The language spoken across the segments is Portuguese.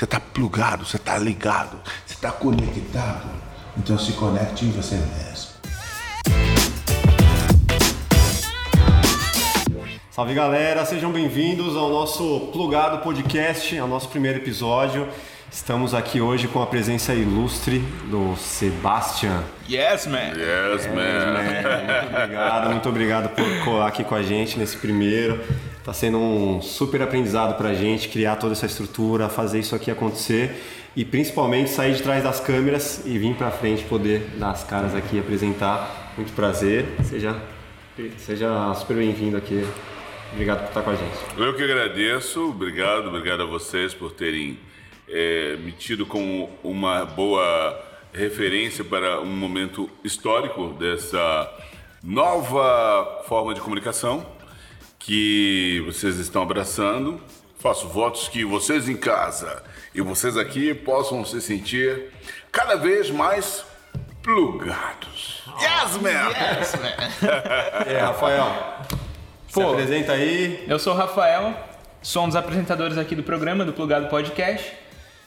Você está plugado, você está ligado, você está conectado. Então se conecte em você mesmo. Salve galera, sejam bem-vindos ao nosso Plugado Podcast, ao nosso primeiro episódio. Estamos aqui hoje com a presença ilustre do Sebastian. Yes, man. Yes, man. Muito obrigado, muito obrigado por colar aqui com a gente nesse primeiro. Tá sendo um super aprendizado pra gente criar toda essa estrutura, fazer isso aqui acontecer e principalmente sair de trás das câmeras e vir pra frente poder dar as caras aqui e apresentar. Muito prazer, seja, seja super bem-vindo aqui. Obrigado por estar com a gente. Eu que agradeço, obrigado, obrigado a vocês por terem é, me tido como uma boa referência para um momento histórico dessa nova forma de comunicação que vocês estão abraçando. Faço votos que vocês em casa e vocês aqui possam se sentir cada vez mais plugados. Yes, man! Yes, man. É, Rafael, se Pô. apresenta aí. Eu sou o Rafael, sou um dos apresentadores aqui do programa, do Plugado Podcast.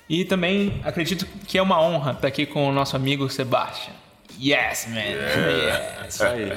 E também acredito que é uma honra estar aqui com o nosso amigo Sebastian. Yes, man. Yes. Isso aí.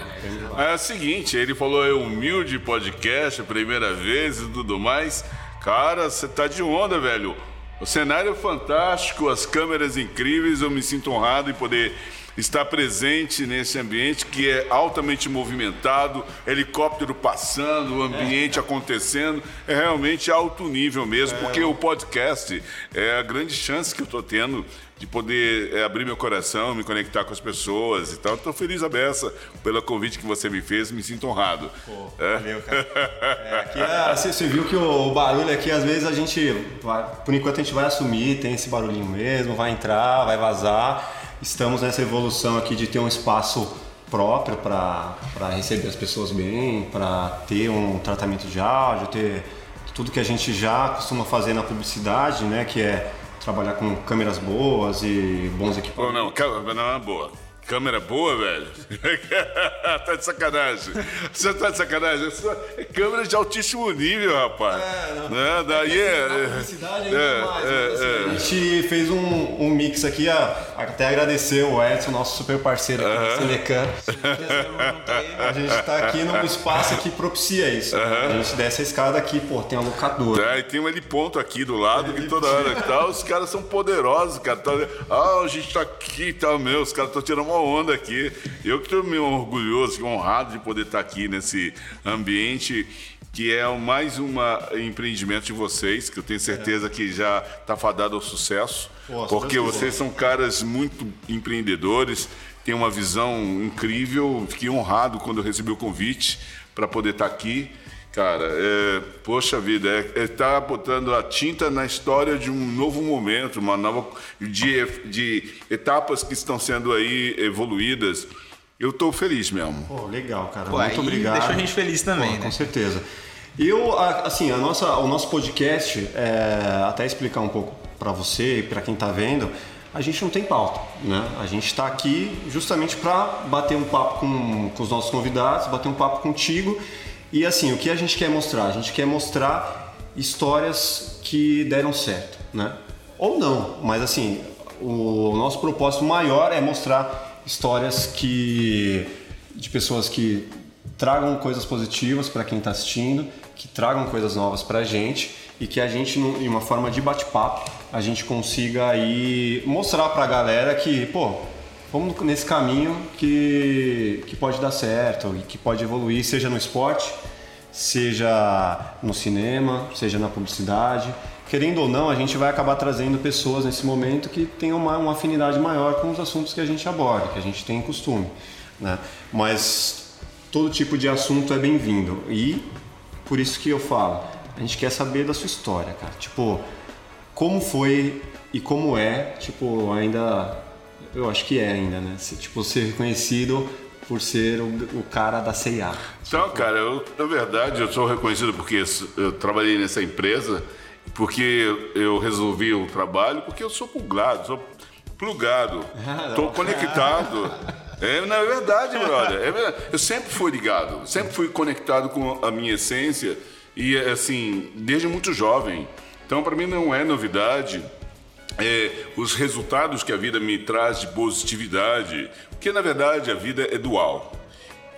É o seguinte, ele falou é humilde podcast, primeira vez e tudo mais. Cara, você tá de onda, velho. O cenário é fantástico, as câmeras incríveis, eu me sinto honrado em poder estar presente nesse ambiente que é altamente movimentado, helicóptero passando, o ambiente acontecendo, é realmente alto nível mesmo, porque o podcast é a grande chance que eu tô tendo de poder é, abrir meu coração, me conectar com as pessoas e tal. Estou feliz a beça pelo convite que você me fez, me sinto honrado. É? Valeu, cara. É, aqui é, você, você viu que o, o barulho aqui, às vezes a gente, vai, por enquanto a gente vai assumir, tem esse barulhinho mesmo, vai entrar, vai vazar. Estamos nessa evolução aqui de ter um espaço próprio para receber as pessoas bem, para ter um tratamento de áudio, ter tudo que a gente já costuma fazer na publicidade, né, que é trabalhar com câmeras boas e bons equipamentos. não, câmera não é boa. Câmera boa, velho? tá de sacanagem. Você tá de sacanagem? É câmera de altíssimo nível, rapaz. É, não. Né? Daí é. É- publicidade é, mais, é, é. A gente fez um, um mix aqui, a- até agradecer o Edson, nosso super parceiro aqui da Cinecan. A gente tá aqui num espaço que propicia isso. A gente desce a escada aqui, pô, tem uma locadora. É, e tem um heliponto aqui do lado que toda hora que tá, os caras são poderosos, cara. Tá, ah, a gente tá aqui e tal, meu, os caras estão tirando uma onda aqui. Eu que tô meio orgulhoso, honrado de poder estar aqui nesse ambiente que é o mais um empreendimento de vocês, que eu tenho certeza que já tá fadado ao sucesso, se porque vocês são caras muito empreendedores, têm uma visão incrível. Fiquei honrado quando eu recebi o convite para poder estar aqui. Cara, é, poxa vida, é, é tá botando a tinta na história de um novo momento, uma nova de, de etapas que estão sendo aí evoluídas. Eu estou feliz mesmo. Pô, legal, cara. Pô, Muito obrigado. deixou a gente feliz também, Pô, né? Com certeza. Eu, assim, a nossa, o nosso podcast, é, até explicar um pouco para você e para quem tá vendo, a gente não tem pauta, né? A gente está aqui justamente para bater um papo com, com os nossos convidados, bater um papo contigo. E assim, o que a gente quer mostrar? A gente quer mostrar histórias que deram certo, né? Ou não, mas assim, o nosso propósito maior é mostrar histórias que de pessoas que tragam coisas positivas para quem está assistindo, que tragam coisas novas para a gente e que a gente, em uma forma de bate-papo, a gente consiga aí mostrar para a galera que, pô, vamos nesse caminho que, que pode dar certo e que pode evoluir, seja no esporte, seja no cinema, seja na publicidade. Querendo ou não, a gente vai acabar trazendo pessoas nesse momento que tenham uma, uma afinidade maior com os assuntos que a gente aborda, que a gente tem costume. Né? Mas todo tipo de assunto é bem-vindo. E por isso que eu falo, a gente quer saber da sua história, cara. Tipo, como foi e como é, tipo, ainda. Eu acho que é ainda, né? Se, tipo, ser reconhecido por ser o, o cara da CIA. Então, cara, eu, na verdade, eu sou reconhecido porque eu trabalhei nessa empresa, porque eu resolvi o trabalho, porque eu sou plugado, sou plugado, estou conectado. É, na verdade, brother, é verdade. eu sempre fui ligado, sempre fui conectado com a minha essência e, assim, desde muito jovem. Então, para mim não é novidade é, os resultados que a vida me traz de positividade, porque na verdade a vida é dual.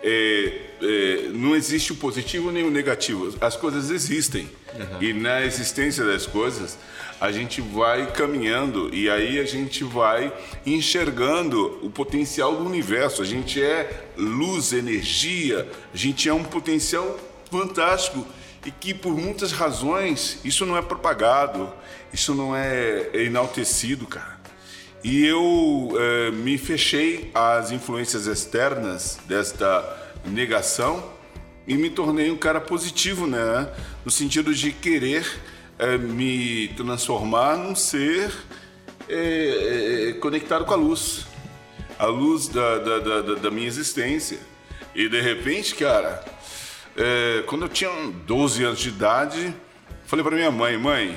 É, é, não existe o positivo nem o negativo, as coisas existem. Uhum. E na existência das coisas, a gente vai caminhando e aí a gente vai enxergando o potencial do universo. A gente é luz, energia, a gente é um potencial fantástico e que por muitas razões isso não é propagado, isso não é, é enaltecido, cara. E eu é, me fechei às influências externas desta negação e me tornei um cara positivo, né? No sentido de querer é, me transformar num ser é, é, conectado com a luz, a luz da, da, da, da minha existência. E de repente, cara, quando eu tinha 12 anos de idade, falei para minha mãe: mãe,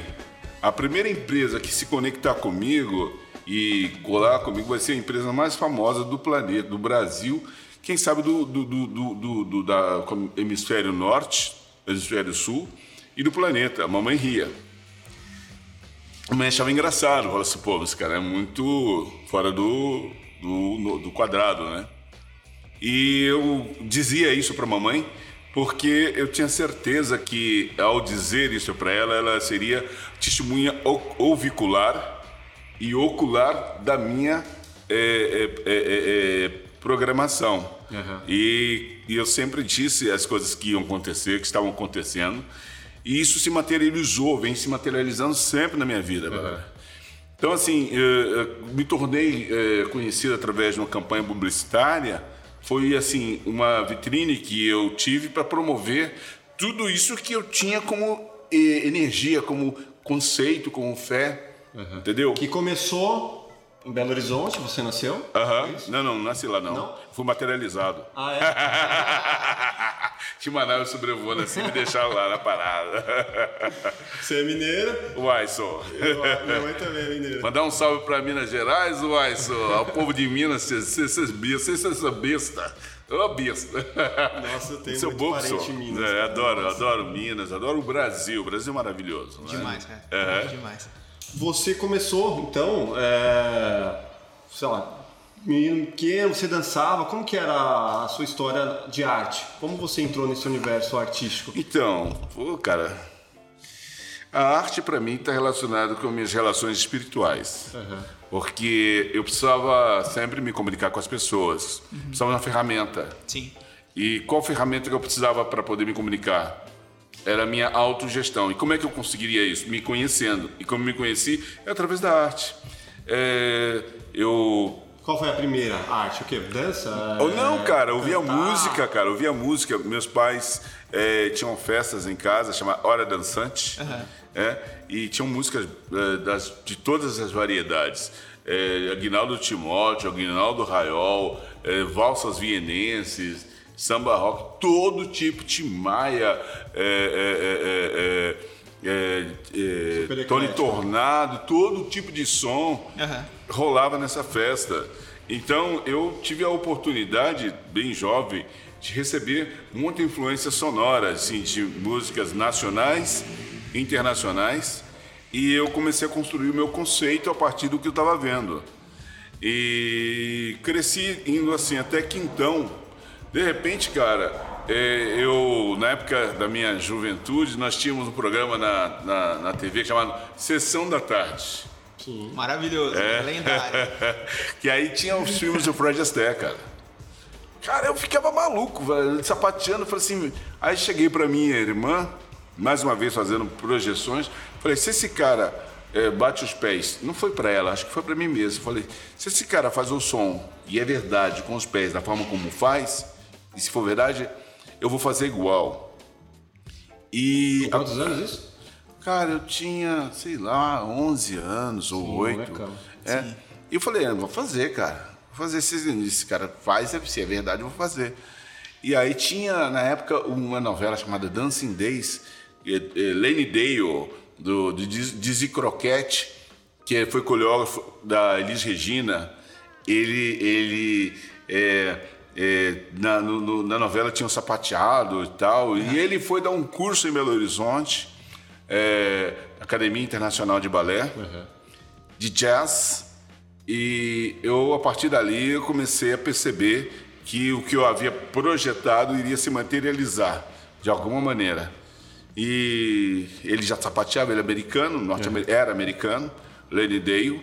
a primeira empresa que se conectar comigo e colar comigo vai ser a empresa mais famosa do planeta, do Brasil, quem sabe do, do, do, do da hemisfério norte, hemisfério sul e do planeta. A mamãe ria. A mãe achava engraçado, falava assim, pô, esse cara é muito fora do, do, do quadrado, né? E eu dizia isso para mamãe porque eu tinha certeza que ao dizer isso para ela, ela seria testemunha ovicular e ocular da minha é, é, é, é programação. Uhum. E, e, eu sempre disse as coisas que iam acontecer, que estavam acontecendo, e isso se materializou, vem se materializando sempre na minha vida. Uhum. Então, assim, eu, eu me tornei é, conhecido através de uma campanha publicitária foi assim uma vitrine que eu tive para promover tudo isso que eu tinha como eh, energia, como conceito, como fé, uhum. entendeu? Que começou em Belo Horizonte, você nasceu? Aham. Uhum. Não, não, não nasci lá não. não? Fui materializado. Ah, é? Uma nave sobrevoando assim e me deixaram lá na parada. Você é mineiro? Uai, sou. Minha mãe também é mineira. Mandar um salve para Minas Gerais, uai, sou. Ao povo de Minas, vocês bestas, vocês são besta. Ô, oh, besta. Nossa, eu tenho Seu muito parente sou. em Minas. É, adoro, adoro Minas, adoro o Brasil. O Brasil é maravilhoso. Né? Demais, cara. É. Demais. Você começou, então, é, sei lá, menino pequeno, você dançava, como que era a sua história de arte? Como você entrou nesse universo artístico? Então, pô, cara, a arte para mim está relacionada com minhas relações espirituais. Uhum. Porque eu precisava sempre me comunicar com as pessoas. Uhum. Precisava de uma ferramenta. Sim. E qual ferramenta que eu precisava para poder me comunicar? Era a minha autogestão. E como é que eu conseguiria isso? Me conhecendo. E como me conheci? É através da arte. É, eu qual foi a primeira arte? O quê? Dança? Ou não, cara, eu ouvia música, cara, eu ouvia música. Meus pais é, tinham festas em casa, chama Hora Dançante, uhum. é, e tinham músicas é, das, de todas as variedades. É, Aguinaldo Timóteo, Aguinaldo Raiol, é, valsas vienenses, samba rock, todo tipo, Timaya, é, é, é, Tony Tornado, todo tipo de som uhum. Rolava nessa festa. Então eu tive a oportunidade, bem jovem, de receber muita influência sonora, assim, de músicas nacionais, internacionais, e eu comecei a construir o meu conceito a partir do que eu estava vendo. E cresci indo assim até quintão, de repente, cara, é, eu, na época da minha juventude, nós tínhamos um programa na, na, na TV chamado Sessão da Tarde. Sim. Maravilhoso, é. lendário. que aí tinha os filmes do Fred Astaire, cara. Cara, eu ficava maluco, velho, sapateando. Falei assim. Aí cheguei pra minha irmã, mais uma vez fazendo projeções. Falei: se esse cara é, bate os pés, não foi para ela, acho que foi para mim mesmo. Falei: se esse cara faz o som e é verdade com os pés da forma como faz, e se for verdade, eu vou fazer igual. E. Com quantos anos isso? Cara, eu tinha, sei lá, 11 anos ou Sim, 8. É. E eu falei, ah, vou fazer, cara. Vou fazer. Se esse cara faz, se é verdade, eu vou fazer. E aí tinha, na época, uma novela chamada Dancing Days, Lane Dale, do, do Dizzy Croquette, que foi coreógrafo da Elis Regina. Ele, ele é, é, na, no, na, novela tinha um sapateado e tal, e ele foi dar um curso em Belo Horizonte, é, Academia Internacional de Balé. Uhum. de jazz e eu a partir dali eu comecei a perceber que o que eu havia projetado iria se materializar de alguma maneira. E ele já sapateava, ele é americano, norte -amer era americano, Lenny Dale.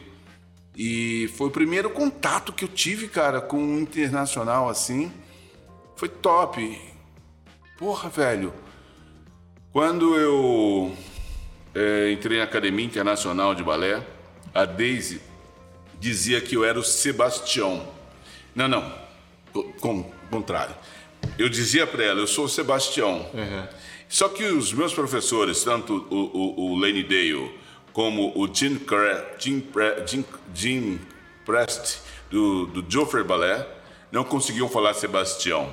E foi o primeiro contato que eu tive, cara, com um internacional assim. Foi top. Porra, velho. Quando eu é, entrei na Academia Internacional de Balé, a Daisy dizia que eu era o Sebastião. Não, não. Com, contrário. Eu dizia para ela, eu sou o Sebastião. Uhum. Só que os meus professores, tanto o, o, o Lenny Dale como o Jim, Jim, Jim, Jim Prest, do, do Joffrey Ballet, não conseguiam falar Sebastião.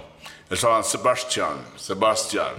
Eles falavam Sebastian, Sebastian.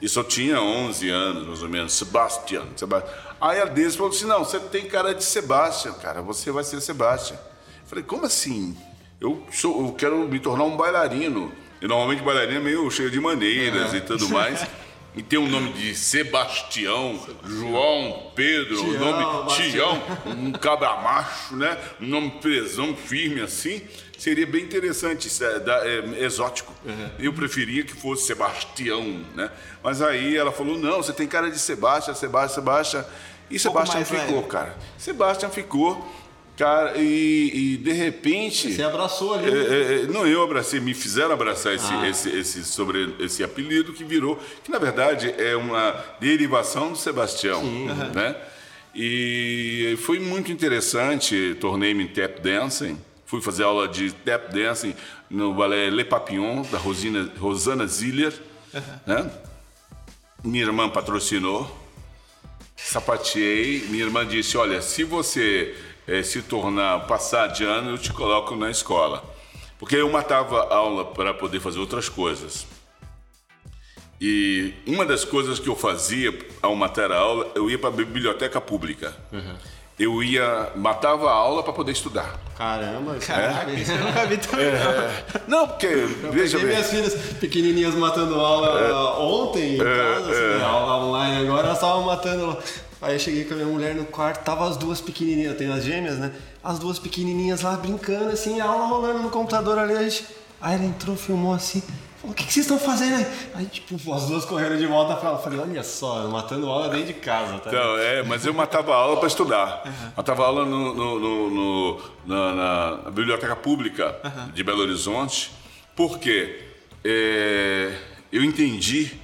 E só tinha 11 anos, mais ou menos. Sebastian, Sebastian. Aí a Deise falou assim: não, você tem cara de Sebastian, cara, você vai ser Sebastian. Eu falei, como assim? Eu, sou, eu quero me tornar um bailarino. E normalmente bailarino é meio cheio de maneiras é. e tudo mais. E tem o um nome de Sebastião, João, Pedro, o nome Tião, um cabra macho, né? Um nome presão, firme assim. Seria bem interessante, é, é, exótico. Uhum. Eu preferia que fosse Sebastião, né? Mas aí ela falou: não, você tem cara de Sebastião, Sebastião, Sebastião. E Sebastião ficou, leve. cara. Sebastião ficou. Cara, e, e, de repente. Você abraçou ali. É, é, é, não, eu abracei, me fizeram abraçar esse, ah. esse, esse, sobre, esse apelido que virou, que na verdade é uma derivação do Sebastião. Sim. Né? E foi muito interessante, tornei-me tap dancing. Fui fazer aula de tap dancing no balé Le Papillon, da Rosina, Rosana Ziller. Uhum. Né? Minha irmã patrocinou, sapateei. Minha irmã disse: Olha, se você é, se tornar, passar de ano, eu te coloco na escola. Porque eu matava aula para poder fazer outras coisas. E uma das coisas que eu fazia ao matar a aula, eu ia para a biblioteca pública. Uhum. Eu ia, matava a aula para poder estudar. Caramba, caraca, é? isso eu nunca vi também. É. Não, porque, eu veja bem. minhas filhas pequenininhas matando aula é. ontem em é, casa, assim, é. aula online agora, elas estavam matando Aí eu cheguei com a minha mulher no quarto, tava as duas pequenininhas, eu tenho as gêmeas, né? As duas pequenininhas lá brincando, assim, a aula rolando no computador ali. A gente... Aí ela entrou, filmou assim, falou: O que, que vocês estão fazendo aí? Aí, tipo, as duas correram de volta pra ela. Falei: Olha só, matando aula dentro de casa, tá? Então, é, mas eu matava aula para estudar. Uhum. Matava aula no, no, no, no na, na, biblioteca pública uhum. de Belo Horizonte, porque é, eu entendi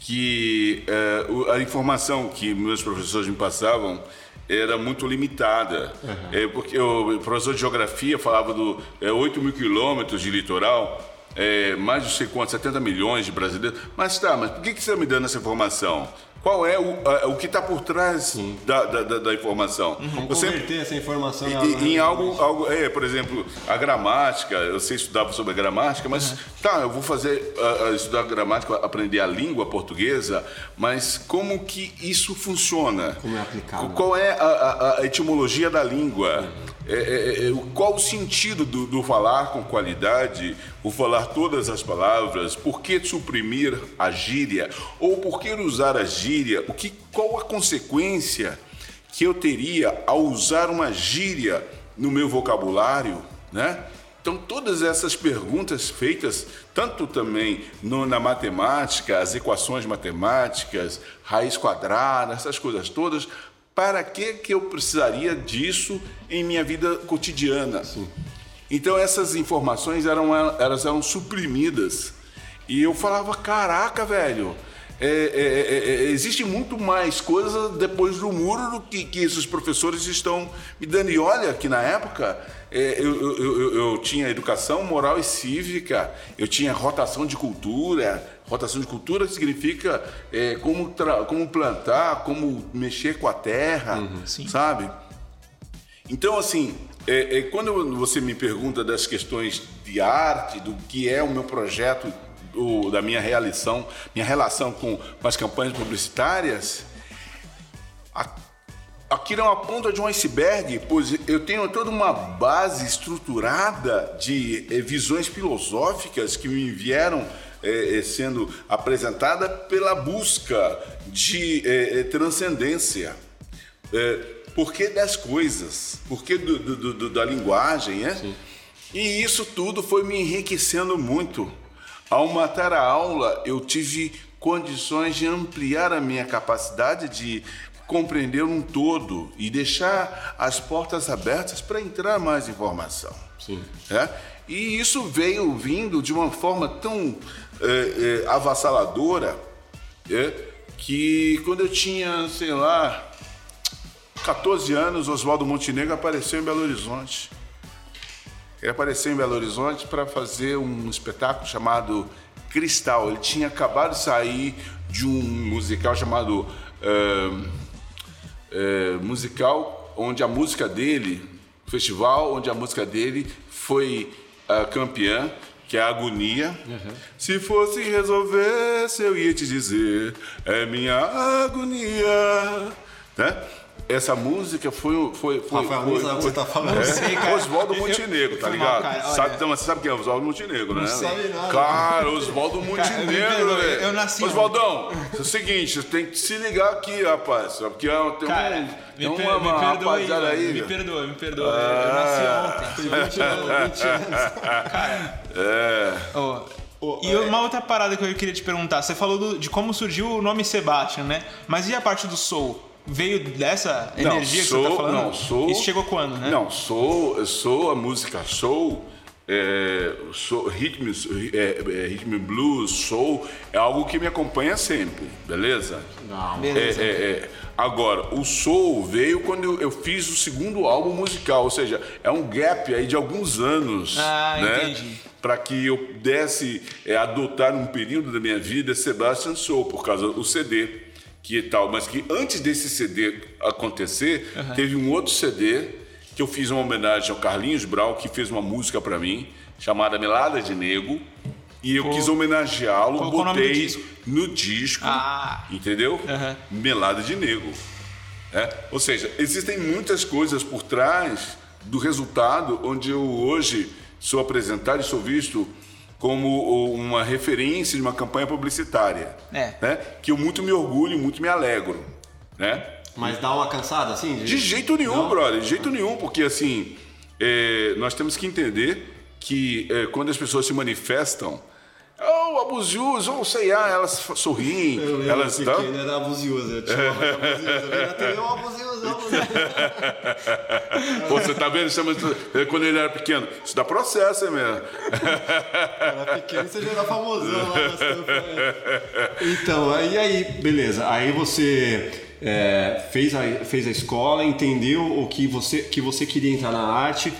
que uh, a informação que meus professores me passavam era muito limitada. Uhum. É, porque o professor de geografia falava do é, 8 mil quilômetros de litoral, é, mais de sei quantos, 70 milhões de brasileiros. Mas tá, mas por que, que você está me dando essa informação? Qual é o, a, o que está por trás da, da, da, informação? Uhum. Como Você, converter essa informação em, em algo, algo é, por exemplo, a gramática. Eu sei estudar sobre a gramática, mas uhum. tá, eu vou fazer uh, estudar gramática, aprender a língua portuguesa, mas como que isso funciona? Como é aplicado? Qual é a, a, a etimologia da língua? Uhum. É, é, é, qual o sentido do, do, falar com qualidade, o falar todas as palavras, por que suprimir a gíria, ou por que usar a gíria, o que, qual a consequência que eu teria ao usar uma gíria no meu vocabulário, né? Então, todas essas perguntas feitas, tanto também no, na matemática, as equações matemáticas, raiz quadrada, essas coisas todas, para que, que eu precisaria disso em minha vida cotidiana? Sim. Então essas informações eram, elas eram suprimidas. E eu falava, caraca, velho, é, é, é, é, existe muito mais coisa depois do muro do que, que esses professores estão me dando. E olha que na época é, eu, eu, eu, eu, tinha educação moral e cívica, eu tinha rotação de cultura. Rotação de cultura significa é, como, como plantar, como mexer com a terra, uhum, sabe? Então, assim, é, é, quando você me pergunta das questões de arte, do que é o meu projeto, do, da minha realização, minha relação com, com as campanhas publicitárias, a, aquilo é uma ponta de um iceberg, pois eu tenho toda uma base estruturada de é, visões filosóficas que me vieram é, é, sendo apresentada pela busca de é, é transcendência. É, porquê das coisas, porquê do, do, do, da linguagem, né? Sim. E isso tudo foi me enriquecendo muito. Ao matar a aula, eu tive condições de ampliar a minha capacidade de compreender um todo e deixar as portas abertas para entrar mais informação. Sim. É? E isso veio vindo de uma forma tão é, é, avassaladora é, que quando eu tinha, sei lá, 14 anos, Oswaldo Montenegro apareceu em Belo Horizonte. Ele apareceu em Belo Horizonte para fazer um espetáculo chamado Cristal. Ele tinha acabado de sair de um musical chamado é, musical, onde a música dele, festival, onde a música dele foi a campeã, que é a agonia. Se fosse resolver, eu ia te dizer, é minha agonia. Né? Essa música foi. foi, foi Rafael, foi, o que você tá falando. Não sei, cara. Oswaldo Eu- Montenegro, tá foi mal, ligado? cara, sabe, então, você sabe quem é Oswaldo Montenegro, né? sei. Sabe nada. Cara, Oswaldo Montenegro, perdoe, velho. eu nasci Oswaldão, é o seguinte, você tem que se ligar aqui, rapaz. Porque é- tem, Cara, um, me, tem per- uma, me rapaziada mano, aí. me perdoa, me perdoa. Eu nasci ontem. Tem 20 anos, 20 anos. É. Ô, e é- uma outra parada que eu queria te perguntar, você falou do- de como surgiu o nome Sebastian, né? Mas e a parte do soul? Veio dessa Não, energia que você tá falando? Não, sou. Isso chegou quando, né? Não, sou, eu sou a música soul, é, sou ritmo, é, é, ritmo blues, soul, é algo que me acompanha sempre, beleza? Não. Beleza. É, é, é. Agora, o soul veio quando eu, eu fiz o segundo álbum musical, ou seja, é um gap aí de alguns anos, Ah, né? entendi. Para que eu pudesse é, adotar um período da minha vida Sebastian Soul, por causa do CD que tal. Mas que antes desse CD acontecer, teve um outro CD que eu fiz uma homenagem ao Carlinhos Brau, que fez uma música para mim, chamada Melada de Nego. E eu quis homenageá-lo, botei disco? no disco, Ah. entendeu? Aham. Melada de Nego. É? Ou seja, existem muitas coisas por trás do resultado onde eu hoje sou apresentado e sou visto como uma referência de uma campanha publicitária. É. Né? Que eu muito me orgulho, muito me alegro. Né? Mas dá uma cansada assim? De jeito nenhum, Não? brother, de jeito nenhum, porque assim, é, nós temos que entender que é, quando as pessoas se manifestam, oh, abusios, ou sei lá, elas sorriem, Eu lembro elas que ele era abusioso, eu te chamava de abusioso. Eu vi na TV, "Ô, abusioso, abusioso. Pô, você tá vendo? Chama isso- Quando ele era pequeno. Isso dá processo, hein, mesmo? Era pequeno, você já era famosão lá. Então, aí, aí, beleza. Aí você é, fez, a, fez a escola, entendeu o que você, que você queria entrar na arte,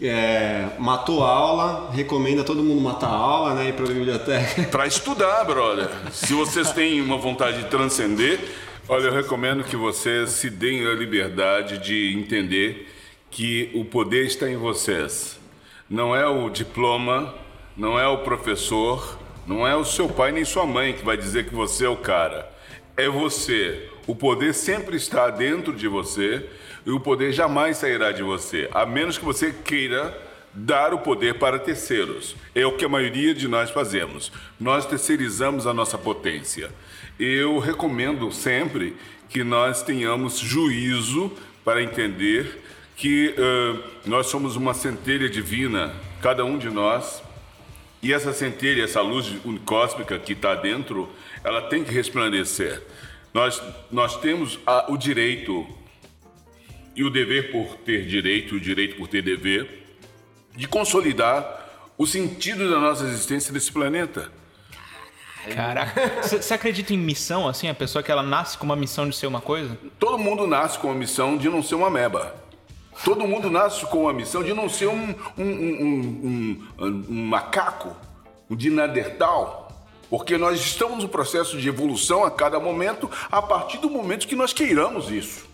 é, matou aula, recomenda todo mundo matar aula, né? Ir pra biblioteca. Pra estudar, brother. Se vocês têm uma vontade de transcender, olha, eu recomendo que vocês se deem a liberdade de entender que o poder está em vocês. Não é o diploma, não é o professor, não é o seu pai nem sua mãe que vai dizer que você é o cara. É você. O poder sempre está dentro de você e o poder jamais sairá de você, a menos que você queira dar o poder para terceiros. É o que a maioria de nós fazemos. Nós terceirizamos a nossa potência. Eu recomendo sempre que nós tenhamos juízo para entender que ãh, nós somos uma centelha divina, cada um de nós, e essa centelha, essa luz cósmica que está dentro, ela tem que resplandecer. Nós, nós temos a- o direito e o dever por ter direito, o direito por ter dever, de consolidar o sentido da nossa existência nesse planeta. Caraca. Você acredita em missão, assim? A pessoa que ela nasce com uma missão de ser uma coisa? Todo mundo nasce com a missão de não ser uma meba. Todo mundo nasce com a missão de não ser um, um, um, um, um- um macaco, um dinadertal. Porque nós estamos no processo de evolução a cada momento, a partir do momento que nós queiramos isso.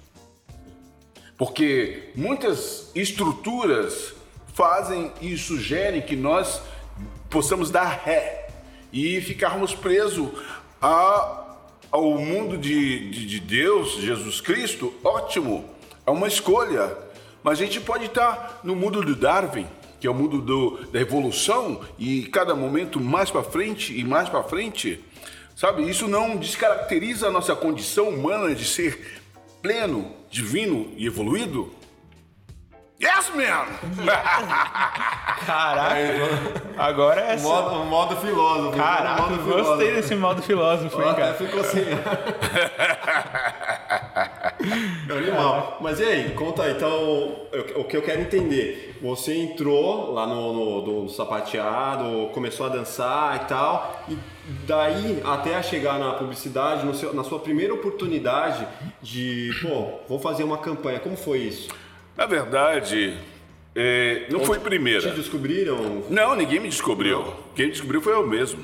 Porque muitas estruturas fazem e sugerem que nós possamos dar ré e ficarmos presos a, ao mundo de, de, de Deus, Jesus Cristo. Ótimo, é uma escolha. Mas a gente pode estar no mundo do Darwin, que é o mundo do, da evolução, e cada momento mais para frente e mais para frente. Sabe, isso não descaracteriza a nossa condição humana de ser pleno divino e evoluído? Yes, man! Caraca. Agora é modo, o modo filósofo. Caraca, o modo gostei filósofo. desse modo filósofo, hein, Até cara. ficou assim. Animal. Mas e aí, conta aí. Então, o o que eu quero entender. Você entrou lá no, no, do sapateado, começou a dançar e tal. E daí até chegar na publicidade, no seu- na sua primeira oportunidade de, pô, vou fazer uma campanha. Como foi isso? Na verdade, é, não foi Te primeira. descobriram? Não, ninguém me descobriu. Quem me descobriu foi eu mesmo.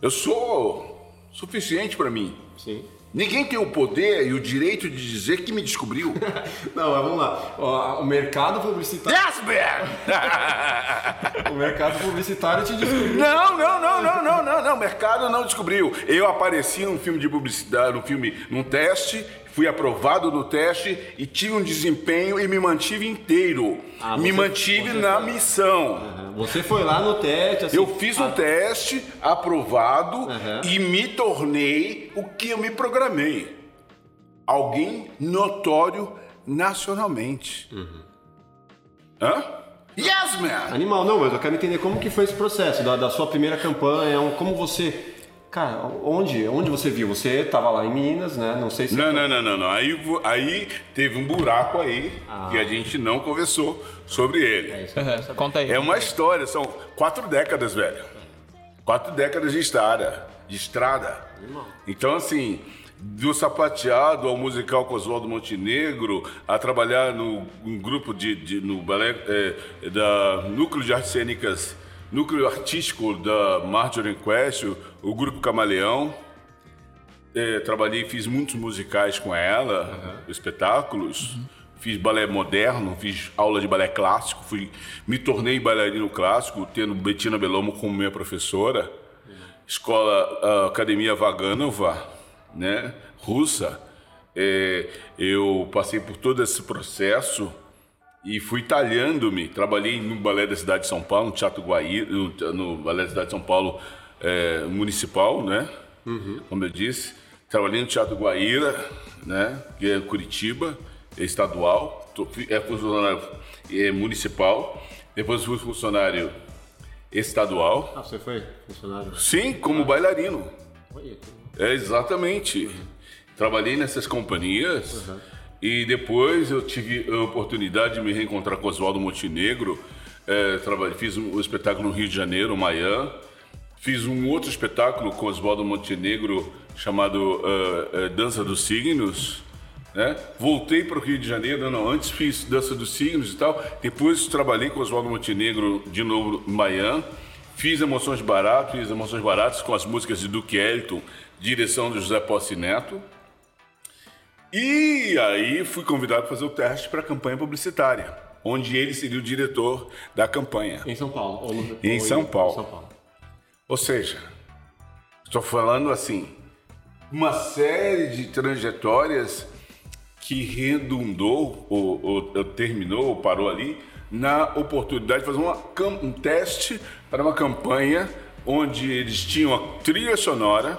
Eu sou suficiente pra mim. Sim. Ninguém tem o poder e o direito de dizer que me descobriu. Não, mas vamos lá. Ó, O mercado publicitário, yes, o mercado publicitário te descobriu. Não, não, não, não, não, não, não. O mercado não descobriu. Eu apareci num filme de publicidade, num filme, num teste, fui aprovado no teste e tive um desempenho e me mantive inteiro. Ah, me mantive na missão. Você foi lá no teste, assim, Eu fiz um teste aprovado Aham. e me tornei o que eu me programei. Alguém notório nacionalmente. Uhum. Hã? Yes, man! Animal, não, mas eu quero entender como que foi esse processo da, da sua primeira campanha, como você... Cara, onde, onde você viu? Você tava lá em Minas, né? Não sei se... Não, não, não, não, não. Aí, aí teve um buraco aí Ah. que a gente não conversou sobre ele. Aham, Conta aí. É uma história, são quatro décadas, velho. Quatro décadas de estrada. De estrada. Então, assim, do sapateado ao musical com Oswaldo Montenegro, a trabalhar no um grupo de, de- no balé é, da Núcleo de Artes Cênicas, Núcleo Artístico da Marjorie Quest, o Grupo Camaleão. É, trabalhei, fiz muitos musicais com ela, espetáculos. Fiz balé moderno, fiz aula de balé clássico, fui, me tornei bailarino clássico, tendo Bettina Belomo como minha professora. Escola ah, Academia Vaganova, né, russa. É, eu passei por todo esse processo e fui talhando-me. Trabalhei no Balé da Cidade de São Paulo, no Teatro Guaíra, no, no Balé da Cidade de São Paulo é, municipal, né? Como eu disse. Trabalhei no Teatro Guaíra, né? Que é Curitiba, é estadual. Tô- É funcionário é, municipal. Depois fui funcionário estadual. Ah, você foi funcionário? Sim, como bailarino. Olha, que- É, exatamente. Trabalhei nessas companhias e depois eu tive a oportunidade de me reencontrar com Oswaldo Montenegro. É, fiz um, um espetáculo no Rio de Janeiro, Maian. Fiz um outro espetáculo com Oswaldo Montenegro chamado eh, eh, Dança dos Signos. Né? Voltei para o Rio de Janeiro, não, antes fiz Dança dos Signos e tal. Depois trabalhei com Oswaldo Montenegro de novo em Maian. Fiz Emoções Baratas, fiz Emoções Baratas com as músicas de Duque Ellington, direção do José Posse Neto. E aí fui convidado para fazer o teste para a campanha publicitária, onde ele seria o diretor da campanha. Em São Paulo. ou no- Em São Paulo. São Paulo. Ou seja, estou falando assim, uma série de trajetórias que redundou, ou, ou- ou terminou, ou parou ali, na oportunidade de fazer uma um teste para uma campanha onde eles tinham a trilha sonora,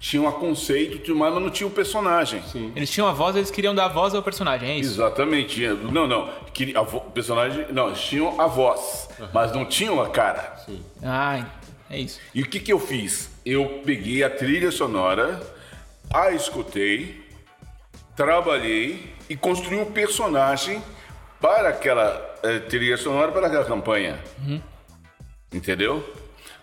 tinham a conceito, mas não tinha o personagem. Eles tinham a voz, eles queriam dar voz ao personagem, é isso? Exatamente. Não, não. queria- a vo- personagem. Não, eles tinham a voz, mas não tinham a cara. Ah, é isso. E o que, que eu fiz? Eu peguei a trilha sonora, a escutei, trabalhei e construí um personagem para aquela eh, trilha sonora, para aquela campanha. Entendeu?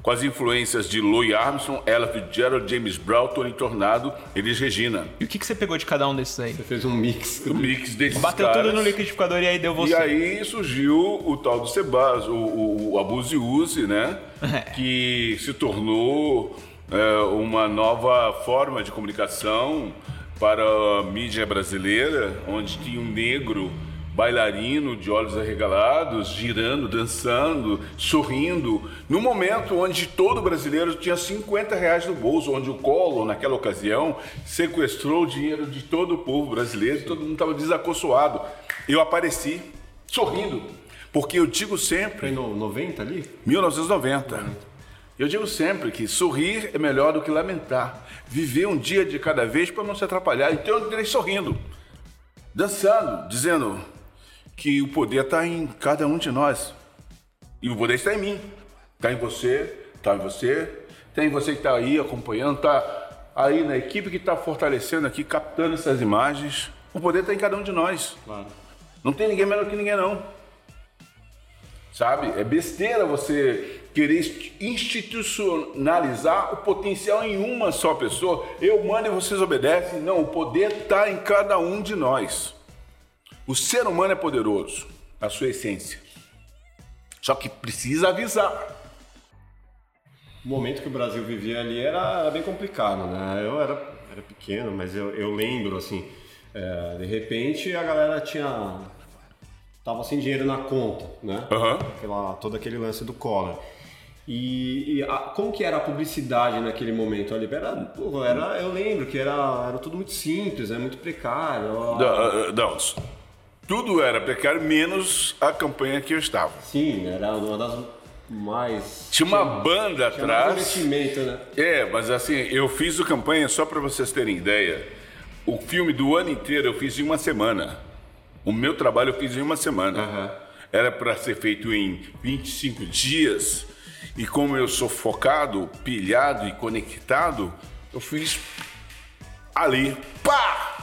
Com as influências de Louis Armstrong, Ella Fitzgerald, James Brown, Tony Tornado, Elis Regina. E o que, que você pegou de cada um desses aí? Você fez um mix. O mix desses Bateu caras. tudo no liquidificador e aí deu você. E aí surgiu o tal do Sebas, o, o, o Abuse Use, né? que se tornou é, uma nova forma de comunicação para a mídia brasileira, onde tinha um negro bailarino de olhos arregalados, girando, dançando, sorrindo, no momento onde todo brasileiro tinha 50 reais no bolso, onde o Collor, naquela ocasião, sequestrou o dinheiro de todo o povo brasileiro, todo mundo estava desacossoado. Eu apareci sorrindo, porque eu digo sempre Foi no 90 ali? 1990. Eu digo sempre que sorrir é melhor do que lamentar. Viver um dia de cada vez para não se atrapalhar. Então eu entrei sorrindo. dançando, dizendo que o poder está em cada um de nós. E o poder está em mim. Está em você, está em você, está em você que está aí acompanhando, está aí na equipe que está fortalecendo aqui, captando essas imagens. O poder está em cada um de nós. Claro. Não tem ninguém melhor que ninguém, não. Sabe? É besteira você querer institucionalizar o potencial em uma só pessoa. Eu mando e vocês obedecem. Não, o poder está em cada um de nós. O ser humano é poderoso, a sua essência. Só que precisa avisar. O momento que o Brasil vivia ali era, era bem complicado, né? Eu era, era pequeno, mas eu, eu lembro, assim, é, de repente a galera tinha... Tava sem dinheiro na conta, né? Aham. Aquela, todo aquele lance do Collor. E, e a- como que era a publicidade naquele momento ali? Era, era, eu lembro que era, era tudo muito simples, né? muito precário. Não, ah, não, tudo era precário, menos a campanha que eu estava. Sim, era uma das mais... Tinha uma banda tinha mais atrás. investimento, né? É, mas assim, eu fiz o campanha só para vocês terem ideia. O filme do ano inteiro eu fiz em uma semana. O meu trabalho eu fiz em uma semana. Aham. Era para ser feito em 25 dias. E como eu sou focado, pilhado e conectado, eu fiz ali, pá!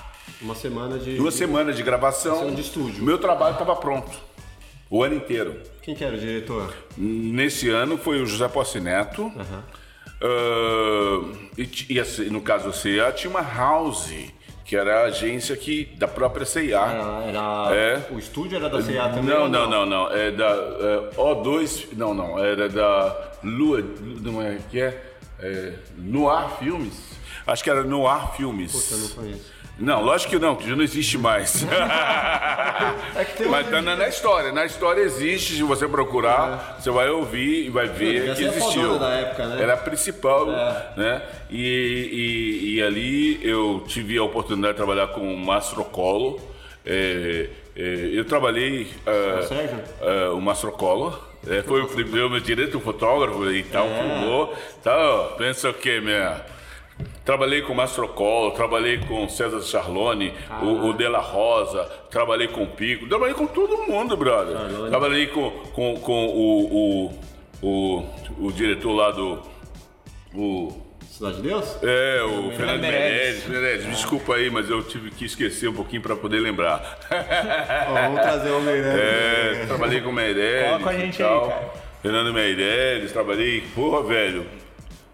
Uma semana de... Duas semanas de gravação. Sessão de estúdio. Meu trabalho estava pronto. O ano inteiro. Quem que era o diretor? Nesse ano foi o José Possi Neto. Ah, e, ti- e assim, no caso da CIA, tinha uma House, que era a agência que, da própria CIA. Era, era- É. O estúdio era da CA também? Não, não, não, não. É da é, O2. Não, não. Era da Lua. Não é que é? é Noir Filmes. Acho que era Noir Filmes. Eu não conheço. Não, lógico que não, que já não existe mais. É que tem Mas tá na, na história. Na história existe, se você procurar, você vai ouvir e vai ver devia que existiu. da época, né? Era a principal, É. né? E, e, e ali eu tive a oportunidade de trabalhar com o Mastro Colo. É, é, eu trabalhei. Sérgio? ah, o Mastro Colo. É, foi o primeiro meu direito fotógrafo e tal, É. filmou. Tal, pensa o quê, minha? Trabalhei com o Mastro Colo, trabalhei com o César Charlone, o, o De La Rosa, trabalhei com o Pico, trabalhei com todo mundo, brother. Trabalhei com, com, com o, o, o, o diretor lá do. O, Cidade de Deus? é, o Fernando Meirelles. Meirelles. Meirelles, desculpa aí, mas eu tive que esquecer um pouquinho para poder lembrar. Ó, vamos trazer o Meirelles. É, trabalhei com o Meirelles. Cola com a gente aí, cara. Fernando Meirelles, trabalhei, porra, velho.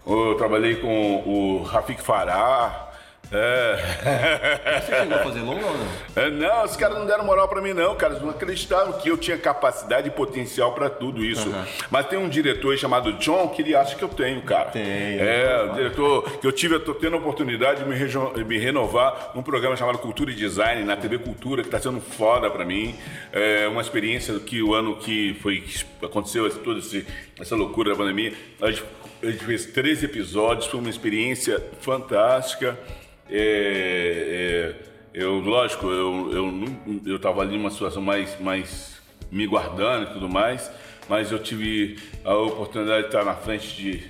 Eu trabalhei com o Rafik Farah. É. Você chegou a fazer longa ou não? É, Não, os caras não deram moral pra mim, não, cara. Eles não acreditavam que eu tinha capacidade e potencial pra tudo isso. Mas tem um diretor chamado John que ele acha que eu tenho, cara. Tem, É, o diretor que eu tive, eu tô tendo a oportunidade de me, rejo- me renovar num programa chamado Cultura e Design, na TV Cultura, que tá sendo foda pra mim. É uma experiência que o ano que foi que aconteceu toda esse- essa loucura da pandemia, a gente, a gente fez 13 episódios, foi uma experiência fantástica. É, é, eu, lógico, eu, eu, não- eu tava ali numa situação mais, mais me guardando e tudo mais, mas eu tive a oportunidade de estar na frente de,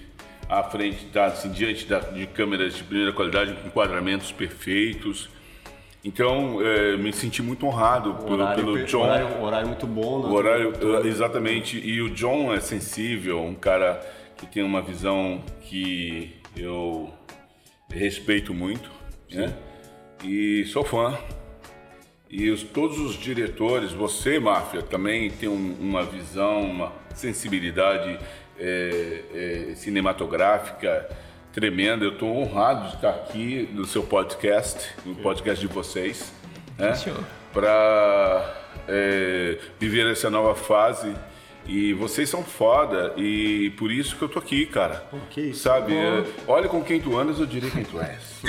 à frente, estar assim, diante da, de câmeras de primeira qualidade, com enquadramentos perfeitos. Então, é, me senti muito honrado pelo, pelo per- John. horário, horário muito bom. né? O horário, exatamente. E o John é sensível, um cara que tem uma visão que eu respeito muito, né? E sou fã. E os- todos os diretores, você, Máfia, também tem um- uma visão, uma sensibilidade eh, eh, cinematográfica tremenda. Eu estou honrado de estar aqui no seu podcast, no podcast de vocês, né? Para viver essa nova fase. E vocês são foda, e por isso que eu tô aqui, cara. que isso. Sabe? é, olha com quem tu andas, eu diria quem tu és.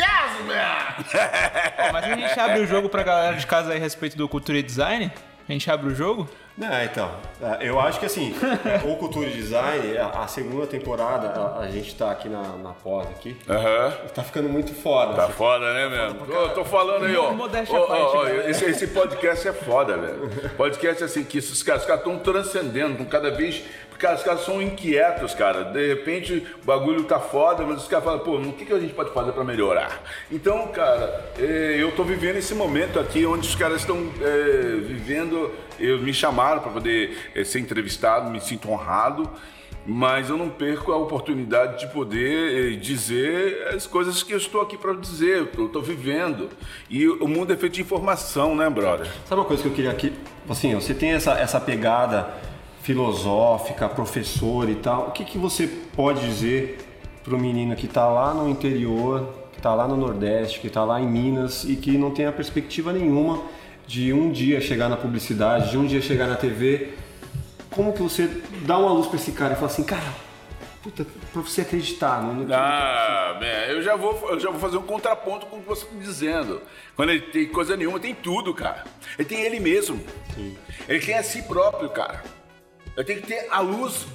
Ó, mas a gente abre o jogo pra galera de casa aí a respeito do cultura e design? A gente abre o jogo? Não, então, é, eu acho que assim, o Cultura e Design, a, a segunda temporada, a, a gente tá aqui na, na pós aqui, Aham. tá ficando muito foda. Tá assim. foda, né, mesmo? Tô, tô falando aí, ó. Modéstia Ó, parte, ó, esse, esse podcast é foda, velho. Podcast assim, que esses caras estão transcendendo cada vez. Cara, os caras são inquietos, cara. De repente o bagulho tá foda, mas os caras falam, pô, o que, que a gente pode fazer para melhorar? Então, cara, é, eu tô vivendo esse momento aqui onde os caras estão é, vivendo. Eu, me chamaram para poder é, ser entrevistado, me sinto honrado mas eu não perco a oportunidade de poder dizer as coisas que eu estou aqui para dizer, que eu estou vivendo. E o mundo é feito de informação, né, brother? Sabe uma coisa que eu queria aqui? Assim, você tem essa, essa pegada filosófica, professor e tal. O que, que você pode dizer para o menino que está lá no interior, que está lá no Nordeste, que está lá em Minas e que não tem a perspectiva nenhuma de um dia chegar na publicidade, de um dia chegar na TV como que você dá uma luz para esse cara e fala assim, cara, puta, pra você acreditar no, no Ah, man, eu já vou, eu já vou fazer um contraponto com o que você está dizendo. Quando ele tem coisa nenhuma, tem tudo, cara. Ele tem ele mesmo. Sim. Ele tem a si próprio, cara. Ele tem que ter a luz,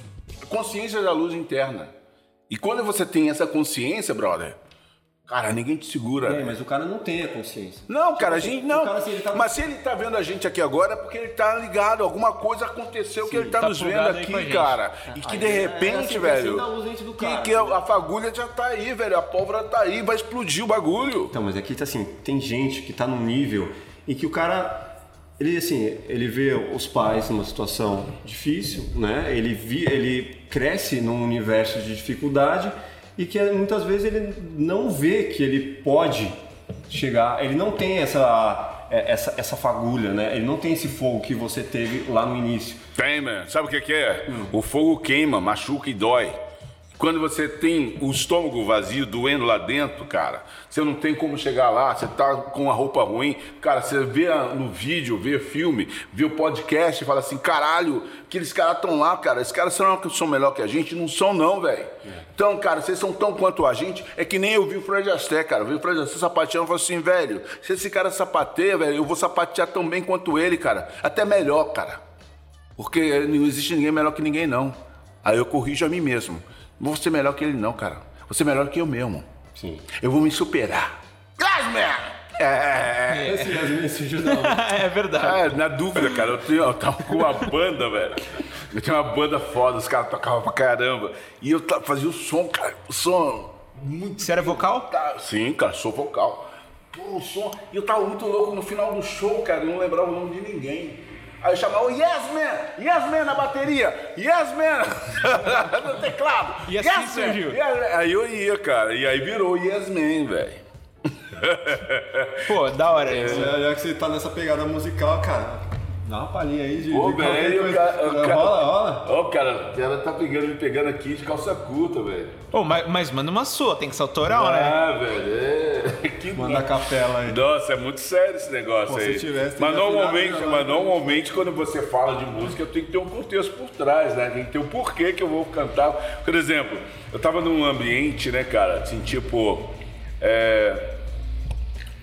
a consciência da luz interna. E quando você tem essa consciência, brother, Cara, ninguém te segura. É, mas o cara não tem a consciência. Não, cara, a gente não. Cara, assim, tá... Mas se ele tá vendo a gente aqui agora é porque ele tá ligado. Alguma coisa aconteceu Sim, que ele tá, tá nos vendo aqui, cara. E que de repente, é, velho. Que, que a fagulha já tá aí, velho. A pólvora tá aí, vai explodir o bagulho. Então, mas aqui tá assim, tem gente que tá num nível em que o cara. Ele assim, ele vê os pais numa situação difícil, né? Ele, vi, ele cresce num universo de dificuldade e que muitas vezes ele não vê que ele pode chegar, ele não tem essa, é, essa, essa fagulha, né? Ele não tem esse fogo que você teve lá no início. Tem, man. Sabe o que, que é? Hum. O fogo queima, machuca e dói. Quando você tem o estômago vazio, doendo lá dentro, cara, você não tem como chegar lá, você tá com a roupa ruim, cara, você vê no vídeo, vê filme, vê o podcast e fala assim, caralho, aqueles caras estão lá, cara, esses caras são, são melhor que a gente? Não são não, velho. É. Então, cara, vocês são tão quanto a gente, é que nem eu vi o Fred Astaire, cara, eu vi o Fred Astaire sapateando e falei assim, velho, se esse cara sapateia, velho, eu vou sapatear tão bem quanto ele, cara, até melhor, cara. Porque não existe ninguém melhor que ninguém, não. Aí eu corrijo a mim mesmo. Não vou ser melhor que ele, não, cara. Vou ser melhor que eu mesmo. Sim. Eu vou me superar. Glasman! É. Esse Yasmin surgiu não. é verdade. É, na dúvida, cara. Eu, tenho, eu tava com uma banda, velho. Eu tinha uma banda foda, os caras tocavam pra caramba. E eu fazia o som, cara. O som muito. Você era vocal? Tá, sim, cara, sou vocal. Pô, o som. E eu tava muito louco no final do show, cara. Eu não lembrava o nome de ninguém. Aí eu chamava o Yes Man, Yes Man na bateria, Yes Man no teclado. E assim yes surgiu. Yes aí eu ia, cara, e aí virou Yes Man, velho. Pô, da hora isso. É, já que você tá nessa pegada musical, cara, Dá uma palhinha aí de. Ô, velho, cara, cara, rola, rola. Ô, cara, ela tá pegando, me pegando aqui de calça curta, velho. Ô, mas, mas manda uma sua, tem que ser autoral, ah, né? Ah, velho, é. Que manda a capela aí. Nossa, é muito sério esse negócio Pô, aí. Se tivesse, mas normalmente, mas né? normalmente quando você fala de música, eu tenho que ter um contexto por trás, né? Tem que ter um porquê que eu vou cantar. Por exemplo, eu tava num ambiente, né, cara, assim, tipo. É,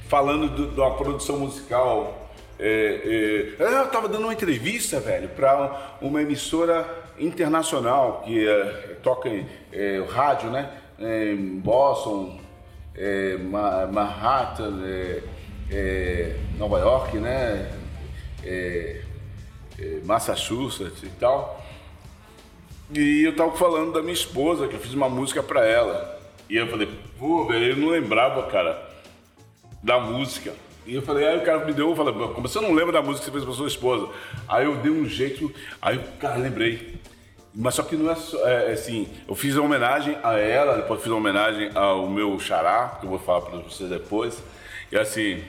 falando de uma produção musical é, é, eu estava dando uma entrevista, velho, para uma emissora internacional que é, toca é, rádio, né? Em Boston, é, Manhattan, é, Nova York, né? Massachusetts e tal. E eu estava falando da minha esposa, que eu fiz uma música para ela. E eu falei, pô, velho, eu não lembrava, cara, da música. E eu falei, aí o cara me deu, eu falei, como você não lembra da música que você fez pra sua esposa? Aí eu dei um jeito, aí o cara lembrei. Mas só que não é, só, é, é assim, eu fiz uma homenagem a ela, depois fiz uma homenagem ao meu xará, que eu vou falar para vocês depois. E assim,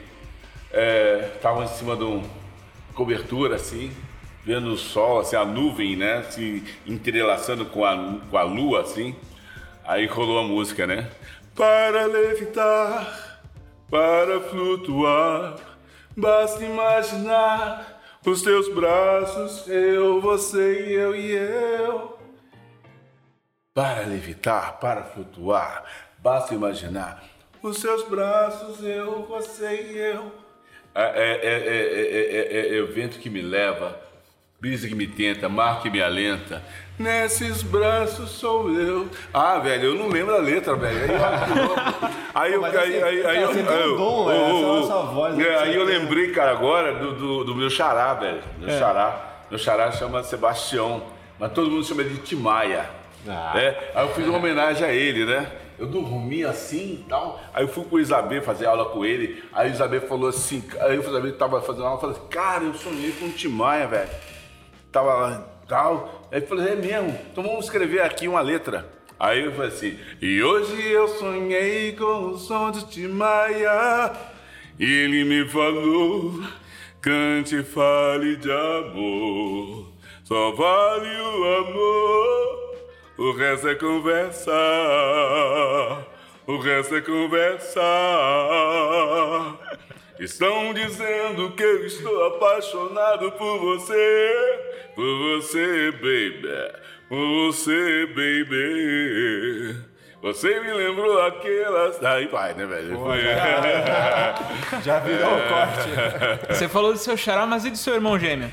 é, tava em cima de uma cobertura assim, vendo o sol, assim, a nuvem, né, se entrelaçando com a, com a lua, assim. Aí rolou a música, né? Para levitar para flutuar. Basta imaginar os teus braços, eu, você e eu e eu. Para levitar, para flutuar, basta imaginar os seus braços, eu, você e eu. É, é, é, é, o vento que me leva, brisa que me tenta, mar que me alenta. Nesses braços sou eu. Ah, velho, eu não lembro a letra, velho. Aí, eu, aí, aí, aí, aí, eu, aí eu lembrei, cara, agora do, do, do meu xará, velho. Meu é. xará. Meu xará chama Sebastião. mas todo mundo chama de Timaya. Ah. É, aí eu fiz uma homenagem a ele, né? Eu dormi assim e tal. Aí eu fui com o Isabel fazer aula com ele. Aí o Isabel falou assim, aí o Isabel tava fazendo aula e falou assim, cara, eu sonhei com o Timaya, velho. Tava lá tal. Aí eu falei, é mesmo? Então vamos escrever aqui uma letra. Aí eu falei assim, e hoje eu sonhei com o som de Timaya. Ele me falou, cante e fale de amor. Só vale o amor. O resto é conversa, o resto é conversa. Estão dizendo que eu estou apaixonado por você, por você, baby, por você, baby. Você me lembrou aquelas. Aí vai, né, velho? Foi. Já virou o corte. Você falou do seu xará, mas e do seu irmão gêmeo?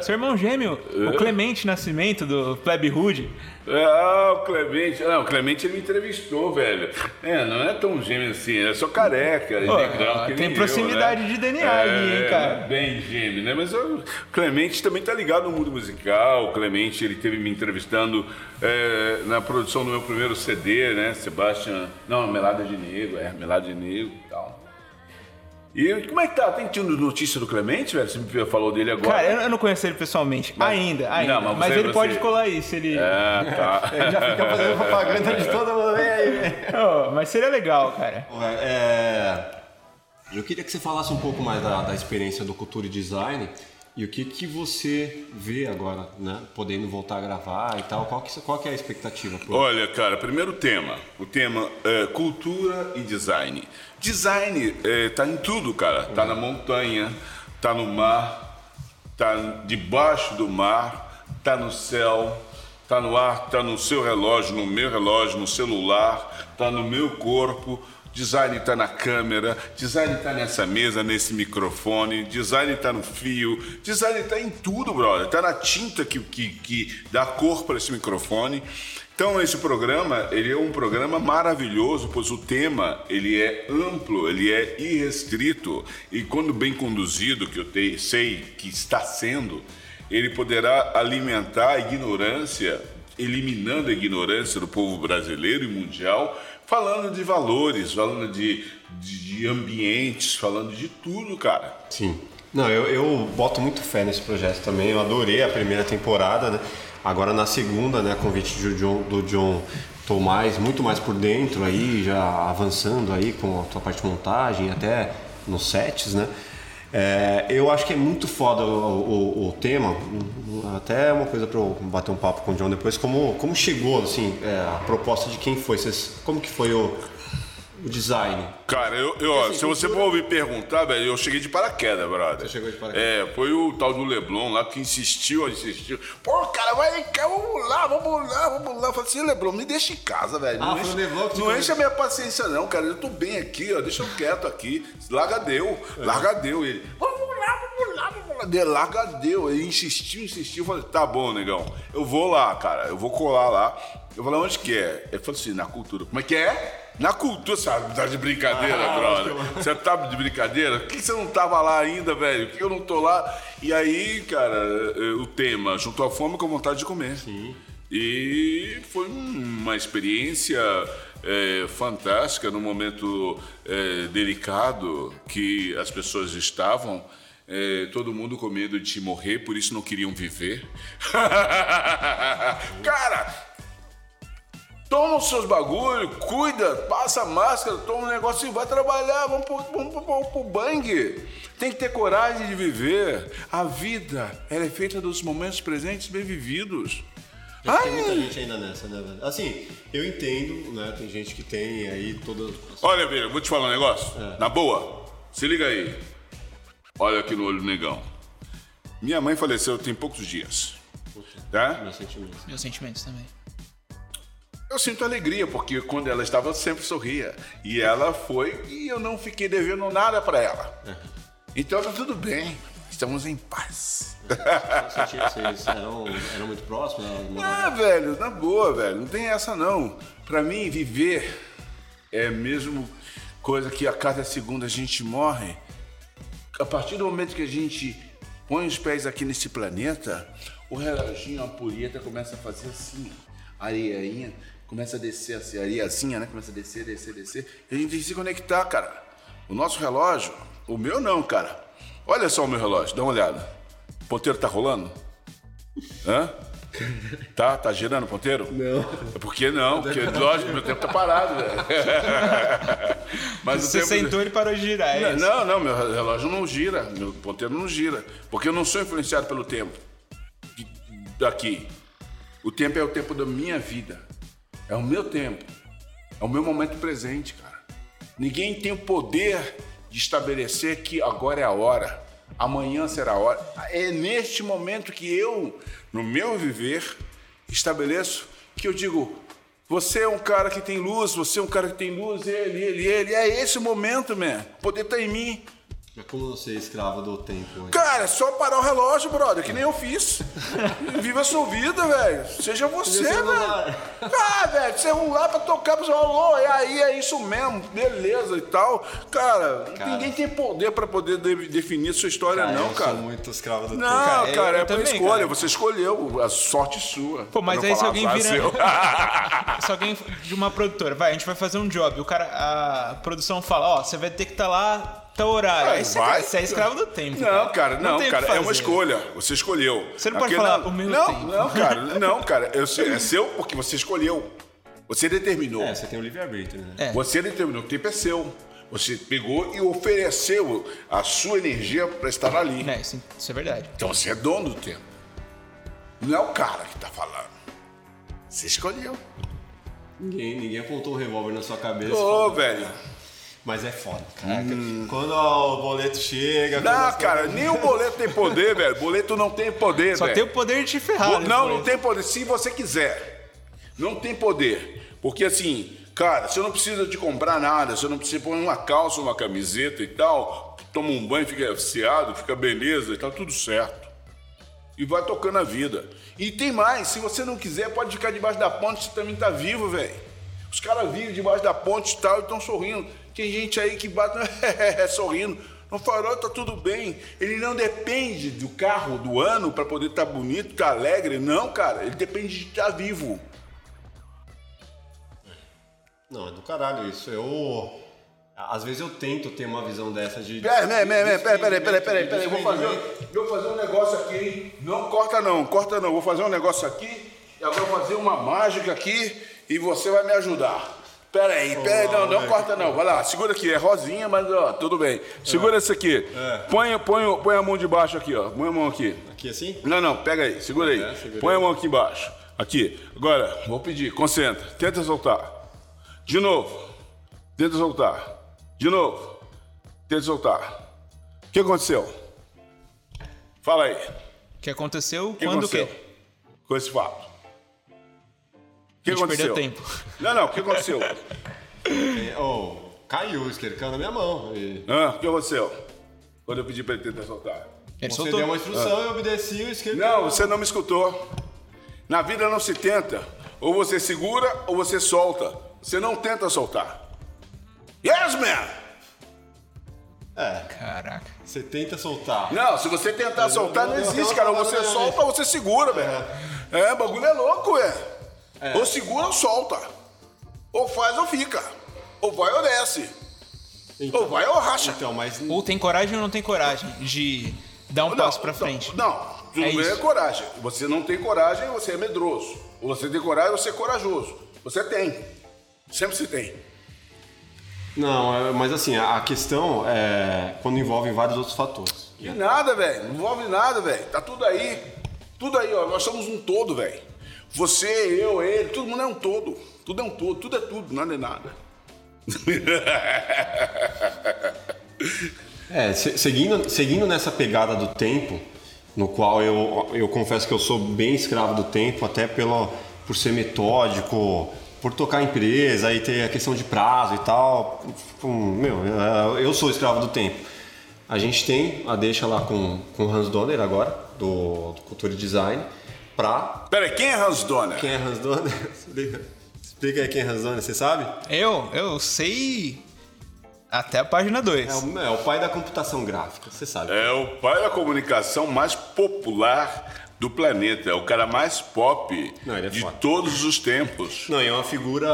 Seu irmão gêmeo, o Clemente Nascimento, do Plebe Hood. Ah, o Clemente. Não, o Clemente ele me entrevistou, velho. É, não é tão gêmeo assim, é só careca. Pô, negrão, tem nem eu, proximidade né? de DNA ali, hein, cara? é Bem gêmeo, né? Mas o Clemente também tá ligado no mundo musical. O Clemente, ele teve me entrevistando é, na produção do meu primeiro CD, né? Sebastian. Não, Melada de Negro, é, Melada de Negro e tal. E como é que tá? Tem tido notícia do Clemente, velho? Você me falou dele agora. Cara, eu não conheço ele pessoalmente. ainda, ainda. Não, mas mas você- ele pode você- colar aí, se ele. É, tá. Ele já fica fazendo propaganda de todo mundo. Vem aí. Oh, mas seria legal, cara. É, eu queria que você falasse um pouco mais da, da experiência do Cultura e Design e o que, que você vê agora, né? Podendo voltar a gravar e tal. Qual que, qual que é a expectativa? pro- Olha, cara, primeiro tema. O tema é cultura e design. Design é, tá em tudo, cara. Tá na montanha, tá no mar, tá debaixo do mar, tá no céu, tá no ar, tá no seu relógio, no meu relógio, no celular, tá no meu corpo. Design tá na câmera, design tá nessa mesa, nesse microfone, design tá no fio, design tá em tudo, brother. Tá na tinta que, que, que dá cor para esse microfone. Então esse programa, ele é um programa maravilhoso, pois o tema, ele é amplo, ele é irrestrito e quando bem conduzido, que eu te- sei que está sendo, ele poderá alimentar a ignorância, eliminando a ignorância do povo brasileiro e mundial, falando de valores, falando de, de, de ambientes, falando de tudo, cara. Sim. Não, eu, eu boto muito fé nesse projeto também. Eu adorei a primeira temporada, né? Agora na segunda, né? Convite do John, do John tô mais, muito mais por dentro aí, já avançando aí com a tua parte de montagem, até nos sets, né? É, eu acho que é muito foda o, o- o tema, até uma coisa para eu bater um papo com o John depois, como, como chegou, assim, é, a proposta de quem foi, como que foi o, o design? Cara, eu, eu, ó, assim, se você cultura- for me perguntar, velho, eu cheguei de paraquedas, brother. Você chegou de paraquedas. É, foi o tal do Leblon lá que insistiu, insistiu. Pô, cara, vai cá, vamos lá, vamos lá, vamos lá. Eu falei assim, Leblon, me deixa em casa, velho. Ah, não enche, Leblon que não enche a minha paciência, não, cara. Eu tô bem aqui, ó. Deixa eu quieto aqui. Larga deu, larga deu. Ele, vamos lá, vamos lá, vamos lá. Dele, Larga deu. Ele insistiu, insistiu. Eu falei, tá bom, negão. Eu vou lá, cara. Eu vou colar lá. Eu falei, onde que é? Ele falou assim, na cultura. Como é que é? Na cultura, sabe? Tá de brincadeira, Ah, brother. Você tá de brincadeira? Por que você não tava lá ainda, velho? Por que eu não tô lá? E aí, cara, eh, o tema, juntou a fome com a vontade de comer. Sim. E foi uma experiência eh, fantástica num momento eh, delicado que as pessoas estavam. eh, todo mundo com medo de morrer, por isso não queriam viver. Cara, Toma os seus bagulho, cuida, passa a máscara, toma um negócio e vai trabalhar, vamos pro, vamos pro, vamos pro bang. Tem que ter coragem de viver. A vida, ela é feita dos momentos presentes bem vividos. Tem Ai, muita gente ainda nessa, né, velho? Assim, eu entendo, né? Tem gente que tem aí todas. olha, Vira, vou te falar um negócio. Na boa, se liga aí. Olha aqui no olho do negão. Minha mãe faleceu tem poucos dias. Tá? Meus sentimentos. Meus sentimentos também. Eu sinto alegria, porque quando ela estava, eu sempre sorria. E ela foi e eu não fiquei devendo nada para ela. Então tá tudo bem. Estamos em paz. Vocês eram, eram muito próximos? moravam- Ah, velho, na boa, velho. Não tem essa não. Pra mim, viver é mesmo coisa que a cada segundo a gente morre. A partir do momento que a gente põe os pés aqui nesse planeta, o reloginho, a ampulheta começa a fazer assim, a areinha começa a descer assim, a areiazinha, né? Começa a descer, descer, descer. E a gente tem que se conectar, cara. O nosso relógio, o meu não, cara. Olha só o meu relógio, dá uma olhada. O ponteiro tá rolando? Hã? Tá? Tá girando o ponteiro? Não. É porque não, porque lógico, meu tempo tá parado, velho. Mas Você tempo- sentou e parou de girar. é isso. não, não, meu relógio não gira, meu ponteiro não gira. Porque eu não sou influenciado pelo tempo daqui. O tempo é o tempo da minha vida. É o meu tempo. É o meu momento presente, cara. Ninguém tem o poder de estabelecer que agora é a hora, amanhã será a hora. É neste momento que eu, no meu viver, estabeleço que eu digo: você é um cara que tem luz, você é um cara que tem luz, ele, ele, ele. É esse o momento, man. O poder tá em mim. Mas como você é escravo do tempo hoje? Cara, é só parar o relógio, brother, que nem eu fiz. Viva a sua vida, velho. Seja você, velho. Ah, velho, celular pra tocar pro celular, e aí é isso mesmo, beleza e tal. Cara, Cara. ninguém tem poder pra poder de- definir sua história, não, eu cara. sou muito escravo do Não, tempo. cara, Cara, eu- é eu por também, escolha. cara. Você escolheu, a sorte sua. Pô, mas Pra aí não se alguém vira- seu. Se alguém de uma produtora, vai, a gente vai fazer um job, o cara, a produção fala, ó, você vai ter que estar lá tal horário. Vai, Aí você, vai. você é escravo do tempo. Não, cara, não, o que cara, é uma escolha. Você escolheu. Você não pode falar, "O meu não, tempo". Não, cara, não, cara. Eu é seu porque você escolheu. Você determinou. É, você tem o livre-arbítrio, né? É. Você determinou. O tempo é seu. Você pegou e ofereceu a sua energia para estar ali. É, isso, isso é verdade. Então você é dono do tempo. Não é o cara que tá falando. Você escolheu. Ninguém, ninguém apontou um revólver na sua cabeça. Ô, falou, velho. Mas é foda, cara. Quando o boleto chega. Não, cara, coisas- nem o boleto tem poder, velho. Boleto não tem poder, Só velho. tem o poder de te ferrar. Bo- né, Não, não tem poder. Se você quiser. Não tem poder. Porque assim, cara, você não precisa de comprar nada. Você não precisa pôr uma calça, uma camiseta e tal. Toma um banho, fica afiado, fica beleza e tá tudo certo. E vai tocando a vida. E tem mais, se você não quiser, pode ficar debaixo da ponte, você também tá vivo, velho. Os caras vivem debaixo da ponte e tal, e estão sorrindo. Tem gente aí que bate sorrindo. No farol tá tudo bem. Ele não depende do carro do ano para poder estar bonito, estar alegre. Não, cara. Ele depende de estar vivo. Não, é do caralho isso. Eu. Às vezes eu tento ter uma visão dessa de. Peraí, peraí, peraí, peraí, peraí, peraí. Vou fazer, vou fazer um negócio aqui, hein? Não corta não, corta não. Vou fazer um negócio aqui e agora vou fazer uma mágica aqui e você vai me ajudar. Peraí, peraí, não, não velho. corta não. Vai lá, segura aqui, é rosinha, mas ó, tudo bem. Segura esse aqui. É. Põe, põe, põe a mão de baixo aqui, ó. Põe a mão aqui. Aqui assim? Não, não, pega aí, segura aí. É, segura Põe aí. a mão aqui embaixo. Aqui. Agora, vou pedir, concentra. Tenta soltar. De novo. Tenta soltar. De novo. Tenta soltar. O que aconteceu? Fala aí. O que aconteceu? O que quando o quê? Com esse fato. O que A gente aconteceu? perdeu tempo. Não, não, o que aconteceu? É, Oh, caiu, caiu na minha mão. E Hã? O que aconteceu? Quando eu pedi pra ele tentar soltar. Ele Você soltou. deu uma instrução, eu obedeci o isqueiro Não, você não me escutou. Na vida não se tenta. Ou você segura ou você solta. Você não tenta soltar. Yes, man! É, Caraca. você tenta soltar. Não, se você tentar soltar, não deu- deu existe, cara. Ou você solta ou você segura, velho. É, o bagulho é louco, é. Ou segura ou solta. Ou faz ou fica. Ou vai ou desce. Então, Ou vai ou racha. então mas Ou tem coragem ou não tem coragem de dar um passo pra frente. Não, tudo É bem é coragem. Você não tem coragem, você é medroso. Ou você tem coragem, você é corajoso. Você tem. Sempre se tem. Não, é- mas assim, a a questão é quando envolve vários outros fatores. E nada, velho. Não envolve nada, velho. Tá tudo aí. Tudo aí, ó. Nós somos um todo, velho. Você, eu, ele, todo mundo é um todo. Tudo é um todo. Tudo é tudo, nada é nada. É, se- seguindo, seguindo nessa pegada do tempo, no qual eu, eu confesso que eu sou bem escravo do tempo, até pelo, por ser metódico, por tocar empresa e ter a questão de prazo e tal. Meu, é, eu sou escravo do tempo. A gente tem a deixa lá com, com o Hans Donner agora, do, do Culture Design, pra. Pera aí, quem é Hans Donner? Quem é Hans Donner? Explica, explica aí quem é Hans Donner, você sabe? Eu, eu sei até a página 2. É o, é o pai da computação gráfica, você sabe. É o pai da comunicação mais popular do planeta. É o cara mais pop Não, ele é de foda. todos os tempos. Não, e é uma figura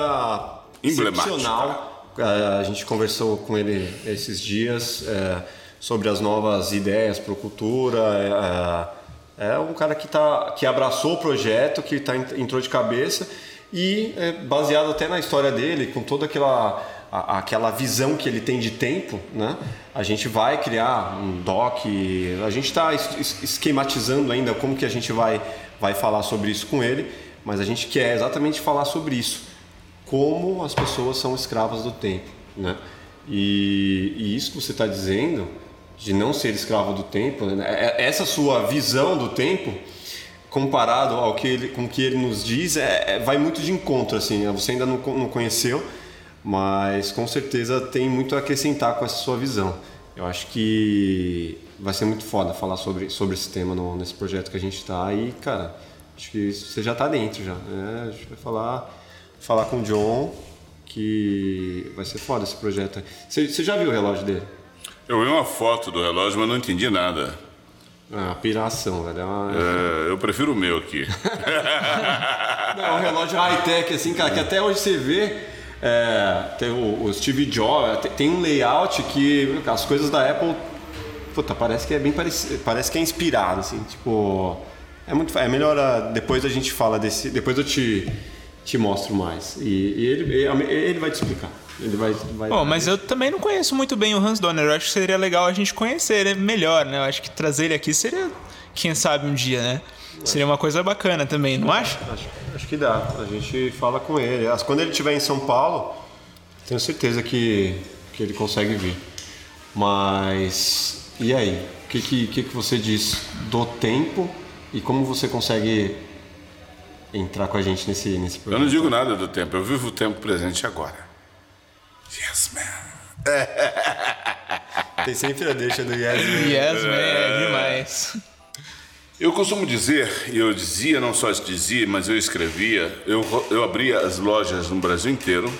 Emblemática. excepcional. É, A gente conversou com ele esses dias é, sobre as novas ideias para cultura. É, um cara que, tá, que abraçou o projeto, que tá, entrou de cabeça e é, baseado até na história dele, com toda aquela a- aquela visão que ele tem de tempo, né? A gente vai criar um doc, a gente está esquematizando ainda como que a gente vai vai falar sobre isso com ele, mas a gente quer exatamente falar sobre isso, como as pessoas são escravas do tempo, né? E, e isso que você está dizendo de não ser escravo do tempo, né? É- essa sua visão do tempo comparado ao que ele, com o que ele nos diz, é, é- vai muito de encontro, assim. né? Você ainda não, não conheceu, mas com certeza tem muito a acrescentar com essa sua visão. Eu acho que vai ser muito foda falar sobre, sobre esse tema no- nesse projeto que a gente está e, cara, acho que você já está dentro já. Né? A gente vai falar, falar com o John que vai ser foda esse projeto. Você, você já viu o relógio dele? Eu vi uma foto do relógio, mas não entendi nada. Ah, piração, velho. É uma- É, eu prefiro o meu aqui. Não, é um relógio high-tech, assim, cara, que até hoje você vê. é, tem o, o Steve Jobs, tem- tem um layout que as coisas da Apple. Puta, parece que é bem parecido. Parece que é inspirado, assim, tipo. É muito. É melhor. ah, Depois a gente fala desse. Depois eu te, te mostro mais. E, e ele, ele vai te explicar. Ele vai. vai Bom, mas eu também não conheço muito bem o Hans Donner. Eu acho que seria legal a gente conhecer ele melhor, né? Eu acho que trazer ele aqui seria, quem sabe, um dia, né? Seria uma coisa bacana também, não acha? Acho, acho que dá. A gente fala com ele. Quando ele estiver em São Paulo, tenho certeza que, que ele consegue vir. Mas e aí? O que, que, que, que você diz do tempo e como você consegue entrar com a gente nesse, nesse Eu programa? não digo nada do tempo, eu vivo o tempo presente agora. Yes, man. Tem sempre a deixa do Yes. Man. Yes, man, é demais. Eu costumo dizer, e eu dizia, não só dizia, mas eu escrevia, eu, eu abria as lojas no Brasil inteiro.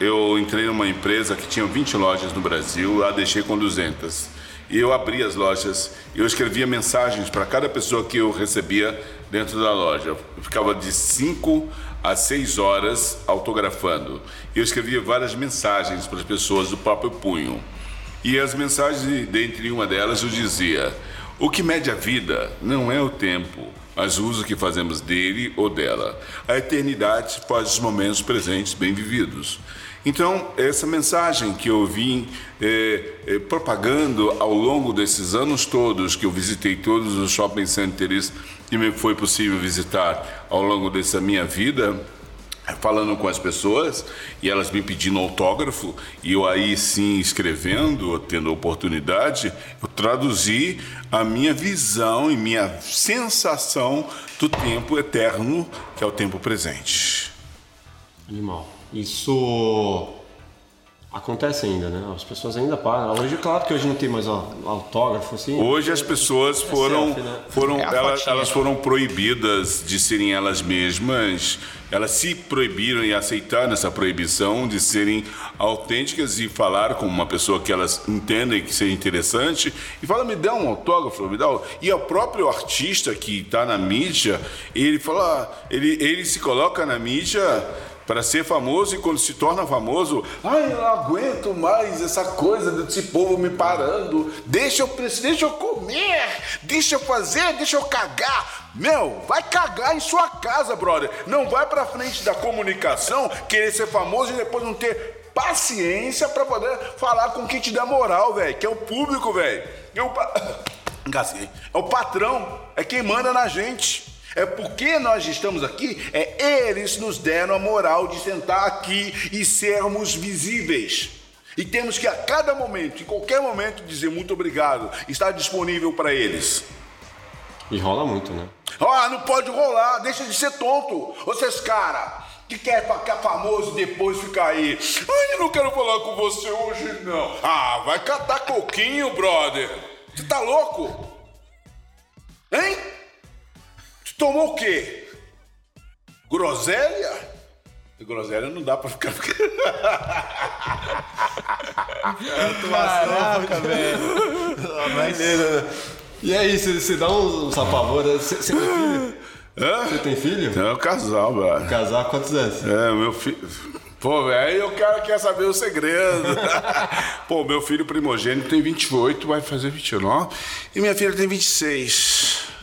Eu entrei numa empresa que tinha 20 lojas no Brasil, a deixei com 200. E eu abria as lojas, eu escrevia mensagens para cada pessoa que eu recebia dentro da loja. Eu ficava de 5 a 6 horas autografando. Eu escrevia várias mensagens para as pessoas do próprio punho. E as mensagens, dentre uma delas, eu dizia: O que mede a vida não é o tempo, mas o uso que fazemos dele ou dela. A eternidade faz os momentos presentes bem vividos. Então, essa mensagem que eu vim eh, eh, propagando ao longo desses anos todos, que eu visitei todos os shopping centers que me foi possível visitar ao longo dessa minha vida, falando com as pessoas e elas me pedindo autógrafo e eu aí sim escrevendo, tendo a oportunidade, eu traduzi a minha visão e minha sensação do tempo eterno, que é o tempo presente. Animal. Isso acontece ainda, né? As pessoas ainda param. Hoje, claro que hoje não tem mais autógrafo, assim. Hoje as pessoas foram, selfie, né? foram É elas, fotinha. elas foram proibidas de serem elas mesmas. Elas se proibiram e aceitaram essa proibição de serem autênticas e falar com uma pessoa que elas entendem que seja interessante e fala, me dá um autógrafo, me dá um... E o próprio artista que está na mídia, ele fala, ele, ele se coloca na mídia para ser famoso e quando se torna famoso, ai, eu não aguento mais essa coisa desse povo me parando. Deixa eu, deixa eu comer, deixa eu fazer, deixa eu cagar. Meu, vai cagar em sua casa, brother. Não vai pra frente da comunicação querer ser famoso e depois não ter paciência para poder falar com quem te dá moral, velho, que é o público, velho. Pa- Engasguei. É o patrão, é quem manda na gente. É porque nós estamos aqui, é eles nos deram a moral de sentar aqui e sermos visíveis. E temos que a cada momento, em qualquer momento, dizer muito obrigado, estar disponível para eles. E rola muito, né? Ah, não pode rolar, deixa de ser tonto. Vocês, cara, que quer ficar famoso e depois ficar aí. Ai, eu não quero falar com você hoje, não. Ah, vai catar coquinho, brother. Você tá louco? Hein? Tomou o quê? Groselha? Groselha não dá pra ficar. Caraca, velho. Beleza. E aí, você, dá uns, uns apavoros? Você, você tem filho? Hã? Você tem filho? É um casal, velho. Casar quantos anos? É, meu filho. Pô, velho, o cara quer saber o segredo. Pô, meu filho primogênito tem 28, vai fazer 29. E minha filha tem 26.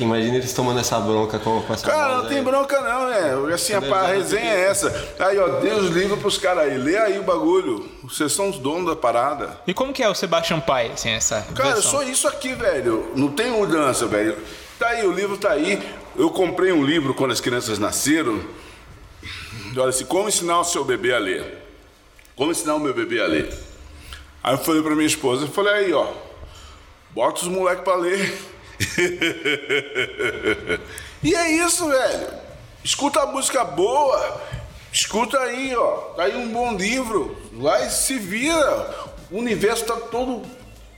Imagina eles tomando essa bronca com, com essa Cara, não tem aí. bronca não, é. Assim, a, a resenha é essa. Aí, ó, Deus livre pros caras aí. Lê aí o bagulho. Vocês são os donos da parada. E como que é o Sebastian Pai, assim, essa Cara, versão? sou isso aqui, velho. Não tem mudança, velho. Tá aí, o livro tá aí. Eu comprei um livro quando as crianças nasceram. Olha assim, como ensinar o seu bebê a ler. Como ensinar o meu bebê a ler. Aí eu falei pra minha esposa, eu falei, aí, ó, bota os moleques pra ler. e é isso, velho. Escuta a música boa. Escuta aí, ó. Tá aí um bom livro. E se vira. O universo tá todo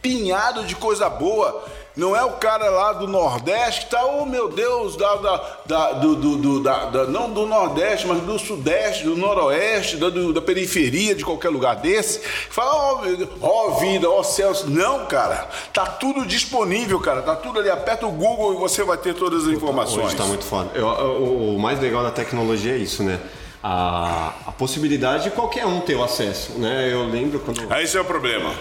pinhado de coisa boa. Não é o cara lá do Nordeste que tá, oh meu Deus, da, da, da- do, do- do- da- da- não do Nordeste, mas do Sudeste, do Noroeste, da, do- da periferia de qualquer lugar desse. Fala, ó Deus, ó vida, ó céus. Não, cara, tá tudo disponível, cara, tá tudo ali. Aperta o Google e você vai ter todas as informações. Hoje tá muito foda. Eu- o, o mais legal da tecnologia é isso, né? A, a possibilidade de qualquer um ter o acesso, né? Eu lembro quando... Esse é o problema.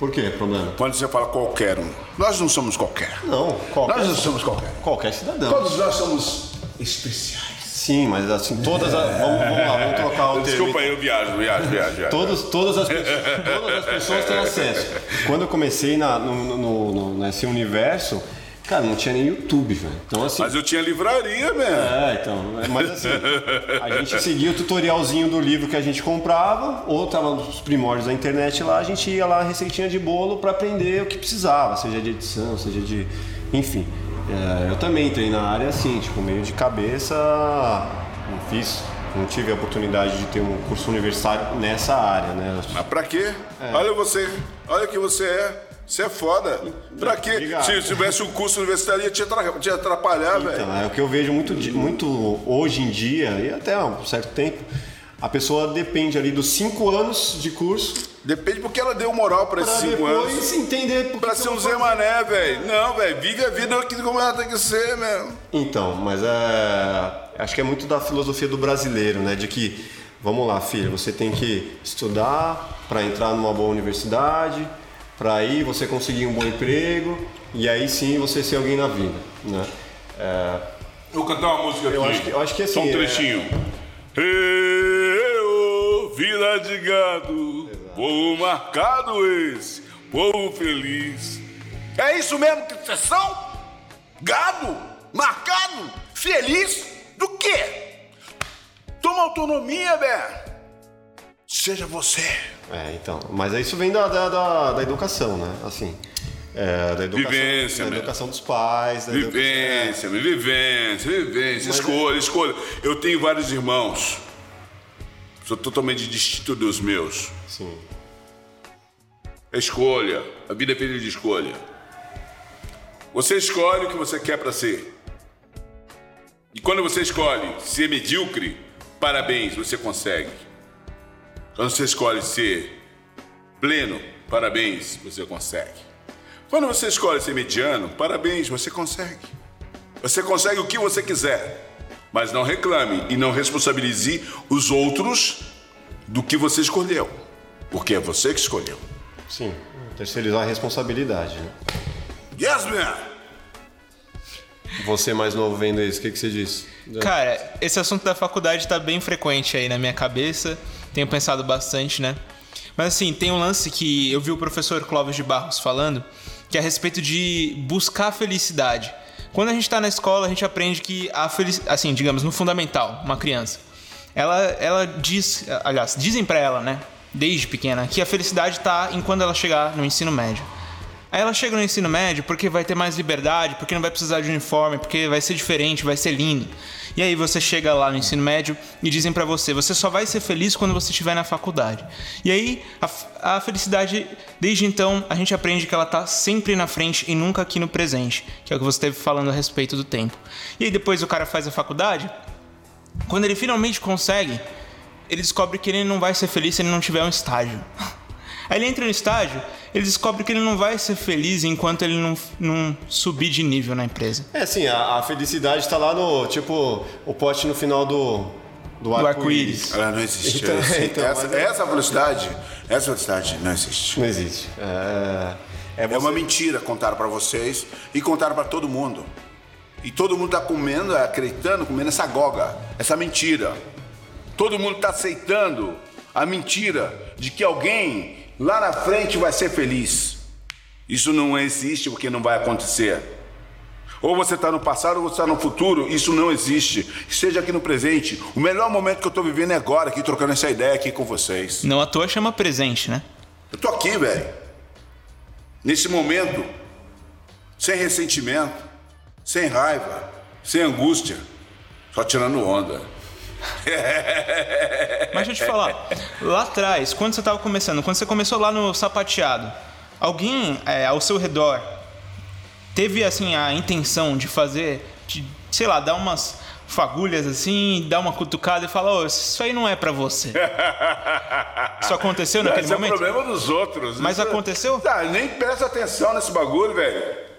Por quê? Problema? Quando você fala qualquer um, nós não somos qualquer. Não, qualquer, Nós não somos qualquer. qualquer cidadão. Todos nós somos especiais. Sim, mas assim, todas as... Vamos, vamos lá, vamos trocar o. Desculpa aí, eu viajo, viajo, viajo. viajo. Todos, todas, as, pessoas- todas as pessoas têm acesso. Quando eu comecei na, no, no- no- nesse universo, cara, não tinha nem YouTube, velho. Então, assim. Mas eu tinha livraria, mesmo. É, então. é, Mas assim, a gente seguia o tutorialzinho do livro que a gente comprava, ou tava nos primórdios da internet lá, a gente ia lá, receitinha de bolo para aprender o que precisava, seja de edição, seja de. Enfim. É, eu também entrei na área assim, tipo, meio de cabeça. Não fiz. Não tive a oportunidade de ter um curso universitário nessa área, né? Mas pra quê? Olha você, olha que você é. Você é foda. Pra quê? Obrigado. Se tivesse um curso universitário, ia te atra- te atrapalhar, velho. Então, é o que eu vejo muito, muito hoje em dia, e até há um certo tempo, a pessoa depende ali dos cinco anos de curso Depende porque ela deu moral pra esses pra cinco depois anos. entender por que Pra ser um Zé. Mané, velho. Não, velho. Vive a vida como ela tem que ser, mesmo. Então, mas é, acho que é muito da filosofia do brasileiro, né? De que, vamos lá, filho, você tem que estudar para entrar numa boa universidade, para aí você conseguir um bom emprego e aí sim você ser alguém na vida, né? É, Vou cantar uma música aqui. Eu acho que- eu acho que assim, Só um é- trechinho. Eu, vila de gado, povo marcado esse, povo feliz. É isso mesmo que vocês são? Gado? Marcado? Feliz? Do quê? Toma autonomia, Bé. Seja você. É, então. Mas isso vem da, da, da, da educação, né? Assim. é, da educação, Vivência, da né? educação dos pais. Da educação- Vivência, vivência, vivência, escolha, escolha. Eu tenho vários irmãos. Sou totalmente distinto dos meus. Sim. É escolha. A vida é feita de escolha. Você escolhe o que você quer para ser. E quando você escolhe ser medíocre, parabéns, você consegue. Quando você escolhe ser pleno, parabéns, você consegue. Quando você escolhe ser mediano, parabéns, você consegue. Você consegue o que você quiser. Mas não reclame e não responsabilize os outros do que você escolheu. Porque é você que escolheu. Sim. Terceirizar a responsabilidade. Né? Yes, man! Você mais novo vendo isso, o que, que você diz? Cara, esse assunto da faculdade tá bem frequente aí na minha cabeça. Tenho pensado bastante, né? Mas assim, tem um lance que eu vi o professor Clóvis de Barros falando, que é a respeito de buscar felicidade. Quando a gente tá na escola, a gente aprende que a felicidade, assim, digamos, no fundamental, uma criança, ela, ela diz, aliás, dizem pra ela, né, desde pequena, que a felicidade tá em quando ela chegar no ensino médio. Aí ela chega no ensino médio porque vai ter mais liberdade, porque não vai precisar de uniforme, porque vai ser diferente, vai ser lindo. E aí você chega lá no ensino médio e dizem pra você, você só vai ser feliz quando você estiver na faculdade. E aí a, a felicidade, desde então, a gente aprende que ela tá sempre na frente e nunca aqui no presente, que é o que você esteve falando a respeito do tempo. E aí depois o cara faz a faculdade, quando ele finalmente consegue, ele descobre que ele não vai ser feliz se ele não tiver um estágio. Aí ele entra no estágio ele descobre que ele não vai ser feliz enquanto ele não, não subir de nível na empresa. É assim, a, a felicidade está lá no, tipo, o pote no final do, do, Do arco-íris. Ela não existe. Então, essa, então, essa, mas é- essa velocidade, essa velocidade não existe. Não existe. É, é, É você- uma mentira contaram para vocês e contaram para todo mundo. E todo mundo tá comendo, acreditando, comendo essa goga, essa mentira. Todo mundo tá aceitando a mentira de que alguém lá na frente vai ser feliz. Isso não existe porque não vai acontecer. Ou você está no passado ou você está no futuro, isso não existe. Seja aqui no presente. O melhor momento que eu estou vivendo é agora, aqui trocando essa ideia aqui com vocês. Não à toa chama presente, né? Eu tô aqui, velho. Nesse momento, sem ressentimento, sem raiva, sem angústia, só tirando onda. Mas deixa eu te falar, lá atrás, quando você estava começando, quando você começou lá no sapateado, alguém é, ao seu redor teve assim a intenção de fazer, de, sei lá, dar umas fagulhas assim, dar uma cutucada e falar, ô, isso aí não é pra você. Isso aconteceu naquele Esse momento? é o problema dos outros. Mas Isso- aconteceu? Tá, nem presta atenção nesse bagulho, velho.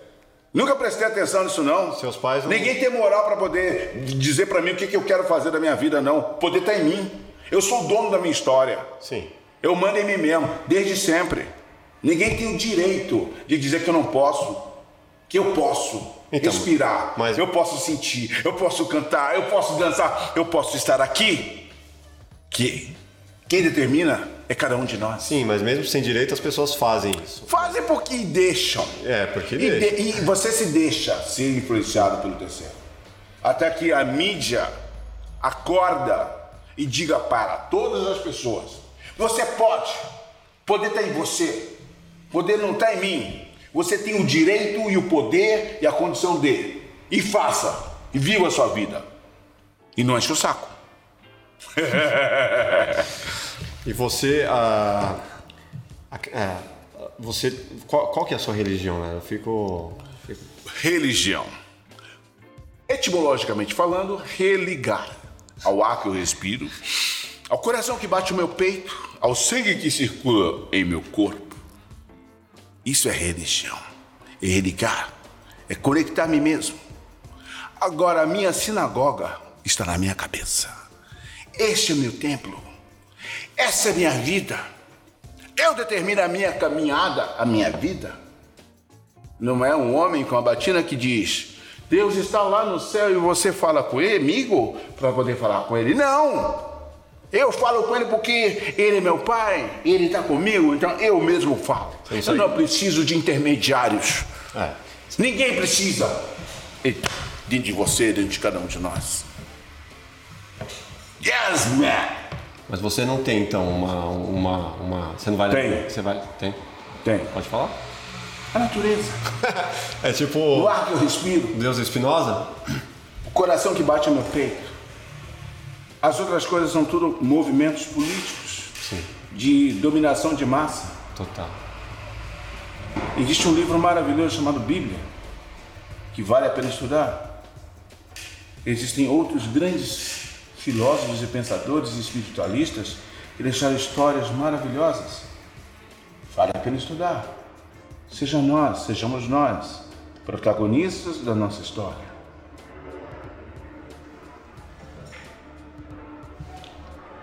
Nunca prestei atenção nisso, não. Seus pais não- Ninguém tem moral pra poder dizer pra mim o que, que eu quero fazer da minha vida, não. O poder tá em mim. Eu sou o dono da minha história. Sim. Eu mando em mim mesmo, desde sempre. Ninguém tem o direito de dizer que eu não posso. Que eu posso Então, respirar, mas- eu posso sentir, eu posso cantar, eu posso dançar, eu posso estar aqui. Que quem determina é cada um de nós. Sim, mas mesmo sem direito as pessoas fazem isso. Fazem porque deixam. É, porque E, deixa. de- e você se deixa ser influenciado pelo terceiro. Até que a mídia acorda e diga para todas as pessoas: você pode, poder está em você, poder não está em mim. Você tem o direito e o poder e a condição de. E faça, e viva a sua vida. E não enche o saco. E você, a, a- é, você, qual, qual que é a sua religião, né? Eu fico, fico- Religião. Etimologicamente falando, religar ao ar que eu respiro, ao coração que bate o meu peito, ao sangue que circula em meu corpo. Isso é religião. É religar. É conectar-me mesmo. Agora, a minha sinagoga está na minha cabeça. Este é meu templo. Essa é minha vida. Eu determino a minha caminhada, a minha vida. Não é um homem com a batina que diz: Deus está lá no céu e você fala com ele, amigo, para poder falar com ele. Não! Eu falo com ele porque ele é meu pai, ele está comigo, então eu mesmo falo. isso Eu não preciso de intermediários. é, Ninguém precisa. Dentro de você, dentro de cada um de nós. Yes, man! Mas você não tem então uma, uma, uma você não vai, Tem. você vai, tem, Tem. pode falar? A natureza. É tipo O ar que eu respiro. Deus Espinosa? o coração que bate no meu peito. As outras coisas são tudo movimentos políticos Sim, de dominação de massa. total. Existe um livro maravilhoso chamado Bíblia, que vale a pena estudar. Existem outros grandes filósofos e pensadores e espiritualistas que deixaram histórias maravilhosas. Vale a pena estudar. Seja nós, sejamos nós, protagonistas da nossa história.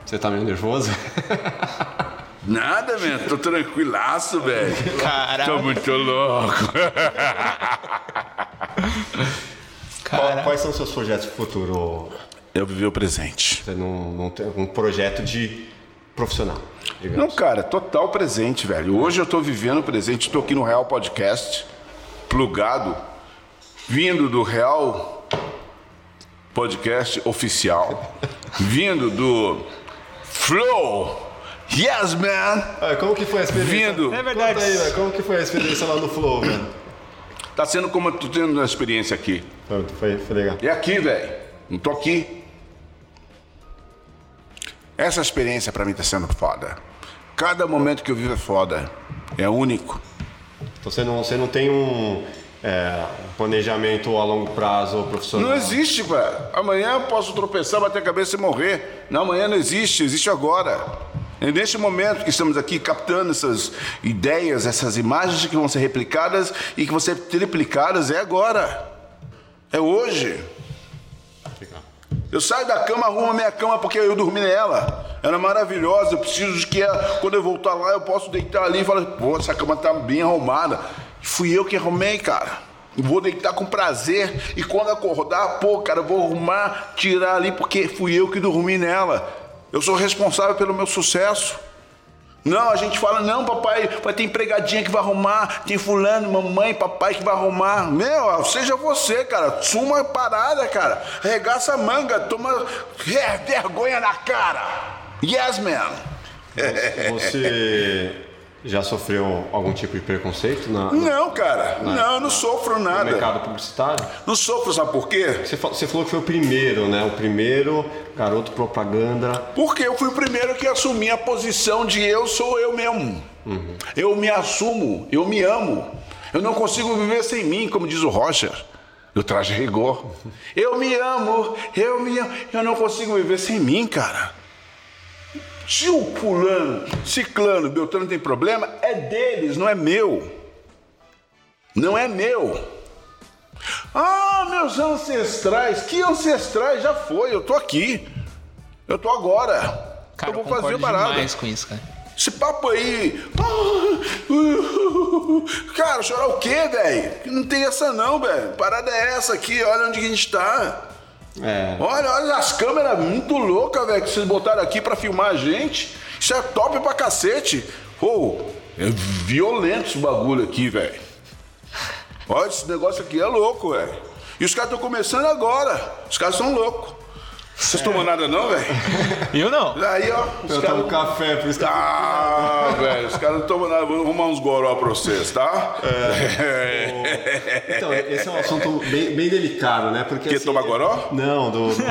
Você tá meio nervoso? Nada, man. Tô tranquilaço, velho. Caraca. Tô muito louco. Cara, Quais são os seus projetos pro futuro? Eu vivi o presente. Você não, não tem um projeto de profissional, Não, digamos. cara, total presente, velho. Hoje eu tô vivendo o presente, tô aqui no Real Podcast, plugado, vindo do Real Podcast oficial, vindo do Flow. Yes, man! Ah, como que foi a experiência? Vindo. É verdade. Conta aí, velho, como que foi a experiência lá no Flow, velho? Tá sendo como eu tô tendo uma experiência aqui. Foi, foi, foi legal. É aqui, velho. Não tô aqui. Essa experiência pra mim tá sendo foda. Cada momento que eu vivo é foda. É único. Então você não, você não tem um é, planejamento a longo prazo profissional? Não existe, velho. Amanhã eu posso tropeçar, bater a cabeça e morrer. Não, amanhã não existe, existe agora. É neste momento que estamos aqui captando essas ideias, essas imagens que vão ser replicadas e que vão ser triplicadas, é agora. É hoje. Eu saio da cama, arrumo a minha cama porque eu dormi nela. Ela é maravilhosa. Eu preciso de que quando eu voltar lá eu posso deitar ali e falar: pô, essa cama tá bem arrumada. Fui eu que arrumei, cara. Vou deitar com prazer e quando acordar, pô, cara, vou arrumar, tirar ali porque fui eu que dormi nela. Eu sou responsável pelo meu sucesso. Não, a gente fala, não, papai, vai ter empregadinha que vai arrumar, tem fulano, mamãe, papai que vai arrumar. Meu, seja você, cara. Suma parada, cara. Arregaça a manga, toma vergonha na cara. Yes, man. Você já sofreu algum tipo de preconceito? Na, não, cara. na- não, eu não sofro nada. No mercado publicitário? Não sofro, sabe por quê? Você você falou que foi o primeiro, né? O primeiro garoto propaganda. Porque eu fui o primeiro que assumi a posição de eu sou eu mesmo. Eu me assumo, eu me amo. Eu não consigo viver sem mim, como diz o Roger. Do traje rigor. Eu me amo, eu me amo. Eu não consigo viver sem mim, cara. Se o fulano, ciclano, Beltrano tem problema, é deles, não é meu. Não é meu. Ah, meus ancestrais, que ancestrais já foi, eu tô aqui. Eu tô agora. Cara, eu eu vou fazer concordo parada. demais com isso, cara. Esse papo aí. ah, Cara, chorar o quê, velho? Não tem essa não, velho. Parada é essa aqui, olha onde que a gente tá. É. Olha, olha as câmeras muito loucas, velho, que vocês botaram aqui pra filmar a gente. Isso é top pra cacete. Pô, é violento esse bagulho aqui, velho. Olha, esse negócio aqui é louco, velho. E os caras estão começando agora. Os caras são loucos. Vocês tomam nada não, velho? Eu não. Aí, ó. Os Eu tomo café, por isso que Ah, velho, os caras não tomam nada. Vou arrumar uns goró pra vocês, tá? É. Então, esse é um assunto bem, bem delicado, né? Porque, Que, tomar goró? Não, do, do-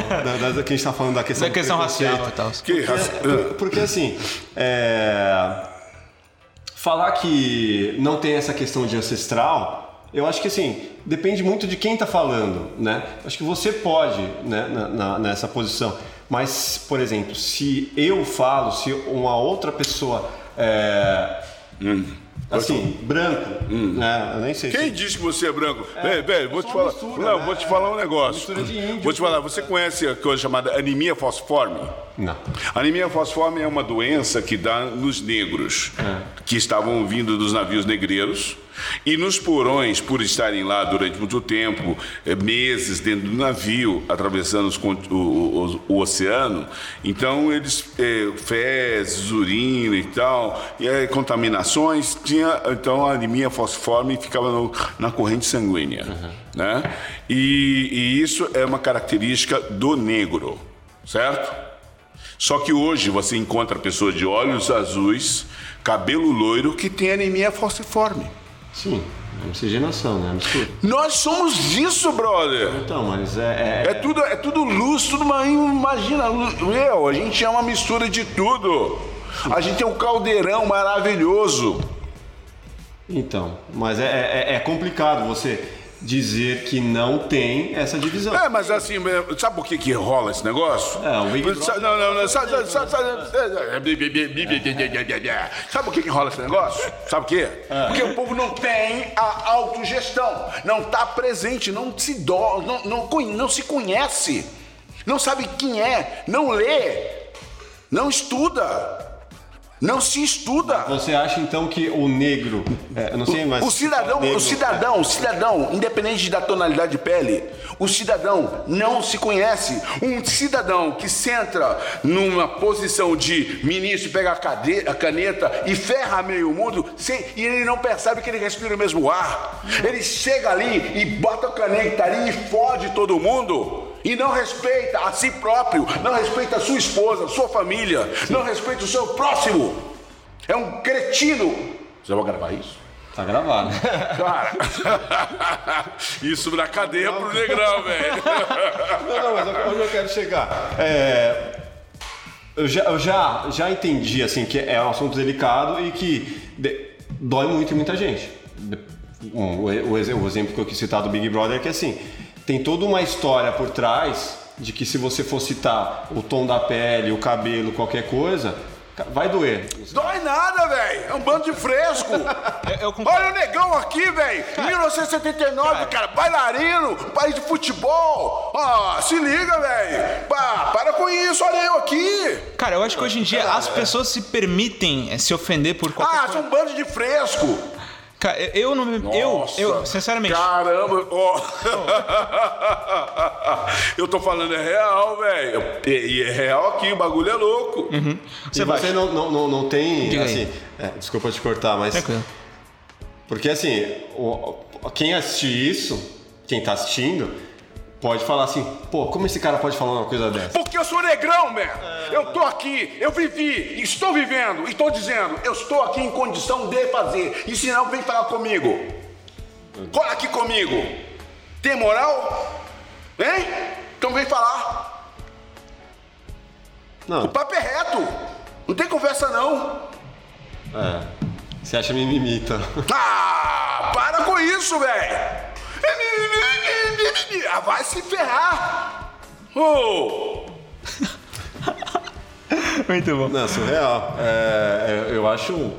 da, da- que a gente tá falando da questão Da questão racial e tal. Que raça- Porque, porque, assim, é, falar que não tem essa questão de ancestral, eu acho que assim, depende muito de quem está falando, né? Acho que você pode, né, na- na- nessa posição. Mas, por exemplo, se eu falo, se uma outra pessoa é, assim, branco, né? Eu nem sei Quem se... disse que você é branco? Velho, velho, vou te sou falar. mistura, não, né? vou te falar um negócio. De índio vou te falar, você conhece a coisa chamada anemia falciforme? Não. Anemia falciforme é uma doença que dá nos negros É. que estavam vindo dos navios negreiros e nos porões, por estarem lá durante muito tempo, eh, meses dentro do navio, atravessando os o, o- o oceano, então eles, eh, fezes, urina e tal, e aí, contaminações, tinha então a anemia falciforme e ficava no- na corrente sanguínea. Né? E, e isso é uma característica do negro, certo? Só que hoje você encontra pessoas de olhos azuis, cabelo loiro, que tem anemia falciforme. Sim, é miscigenação, né? Mistura. Nós somos isso, brother. Então, mas é... é- É tudo, é tudo luz, tudo uma. Imagina, meu, a gente é uma mistura de tudo. A gente tem um caldeirão maravilhoso. Então, mas é, é- é complicado você dizer que não tem essa divisão. É, mas assim, sabe por que, que rola esse negócio? É, o Big Brother- Sabe- Não, não, não. Sabe, sabe, sabe, por que, que rola esse negócio? Sabe por quê? Porque o povo não tem a autogestão, não está presente, não se dó, não, não, não se conhece, não sabe quem é, não lê, não estuda, não se estuda. Você acha então que o negro, é, não sei mais. O cidadão, negro- o cidadão, o cidadão, independente da tonalidade de pele, o cidadão não se conhece. Um cidadão que senta numa posição de ministro, pega a, cade- a caneta e ferra meio mundo, sem- e ele não percebe que ele respira o mesmo ar. Ele chega ali e bota a caneta ali e fode todo mundo. E não respeita a si próprio, não respeita a sua esposa, a sua família, não respeita o seu próximo. É um cretino. Você vai gravar isso? Tá gravado. Cara, isso na cadeia pro negrão, velho. não, não, mas onde eu quero chegar? É, eu já, eu já, já entendi assim que é um assunto delicado e que de- dói muito em muita gente. Um, o, o exemplo que eu quis citar do Big Brother é que assim tem toda uma história por trás de que se você for citar o tom da pele, o cabelo, qualquer coisa, Vai doer. Dói nada, velho. É um bando de fresco. Eu, eu. Olha o negão aqui, velho. 1979, cara. Bailarino, país de futebol. Ah, se liga, velho. Pá, para com isso, olha eu aqui. Cara, eu acho que hoje em dia as pessoas se permitem eh, se ofender por qualquer Ah, coisa. são um bando de fresco. Cara, eu não me. Eu, eu, sinceramente. Caramba, ó. eu tô falando é real, velho. E, é real aqui, o bagulho é louco. E você não, não, não, não tem. Diga. Assim, é, desculpa te cortar, mas. Tranquilo. Porque assim, o- o- quem assistir isso, quem tá assistindo, pode falar assim, pô, como esse cara pode falar uma coisa dessa? Porque eu sou negrão, man. Eu tô aqui, eu vivi, estou vivendo, e estou dizendo, eu estou aqui em condição de fazer. E se não, vem falar comigo. Cola aqui comigo. Tem moral? Hein? Então vem falar. O Não, papo é reto. Não tem conversa, não. é. Você acha mimimi, então. Ah, para com isso, velho. Ah, vai se ferrar. Ô. Muito bom. Não, surreal. É, é, eu acho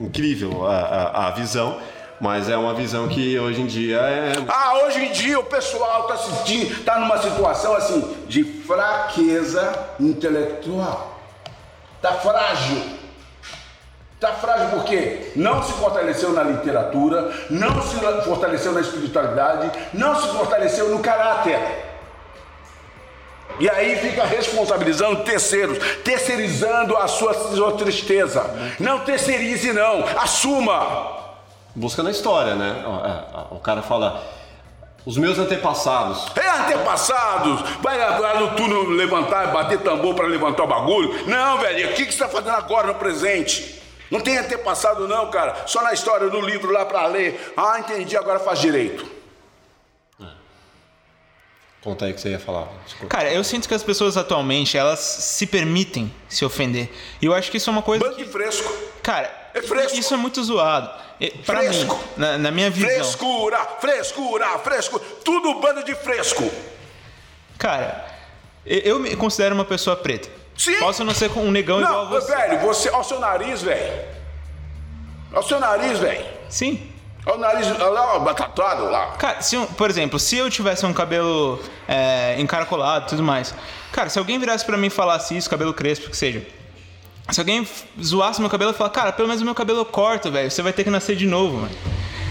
incrível a, a, a visão, mas é uma visão que hoje em dia é. Ah, hoje em dia o pessoal tá, se, tá numa situação assim de fraqueza intelectual. Tá frágil. Tá frágil porque não se fortaleceu na literatura, não se fortaleceu na espiritualidade, não se fortaleceu no caráter. E aí fica responsabilizando terceiros, terceirizando a sua, sua tristeza. Não terceirize, não, assuma. Busca na história, né? É, O cara fala. Os meus antepassados. É antepassados, vai lá, lá no túnel levantar, bater tambor para levantar o bagulho. Não, velho, o que, que você está fazendo agora no presente? Não tem antepassado, não, cara. Só na história, no livro lá para ler. Ah, entendi, agora faz direito. Conta aí o que você ia falar. Desculpa. Cara, eu sinto que as pessoas atualmente, elas se permitem se ofender. E eu acho que isso é uma coisa. Bando de fresco. Cara, É fresco. isso é muito zoado. Pra Fresco. mim, na, na minha visão. Frescura, frescura, fresco. Tudo bando de fresco. Cara, eu me considero uma pessoa preta. Sim. Posso não ser um negão igual a Não, você. velho, você. Olha o seu nariz, velho. Olha o seu nariz, velho. Sim. Olha o nariz, olha lá, ó, batatado lá. Cara, se, por exemplo, se eu tivesse um cabelo é, encaracolado e tudo mais. Cara, se alguém virasse pra mim e falasse isso, cabelo crespo, que seja. Se alguém zoasse meu cabelo e falar, cara, pelo menos o meu cabelo eu corto, velho. Você vai ter que nascer de novo, mano.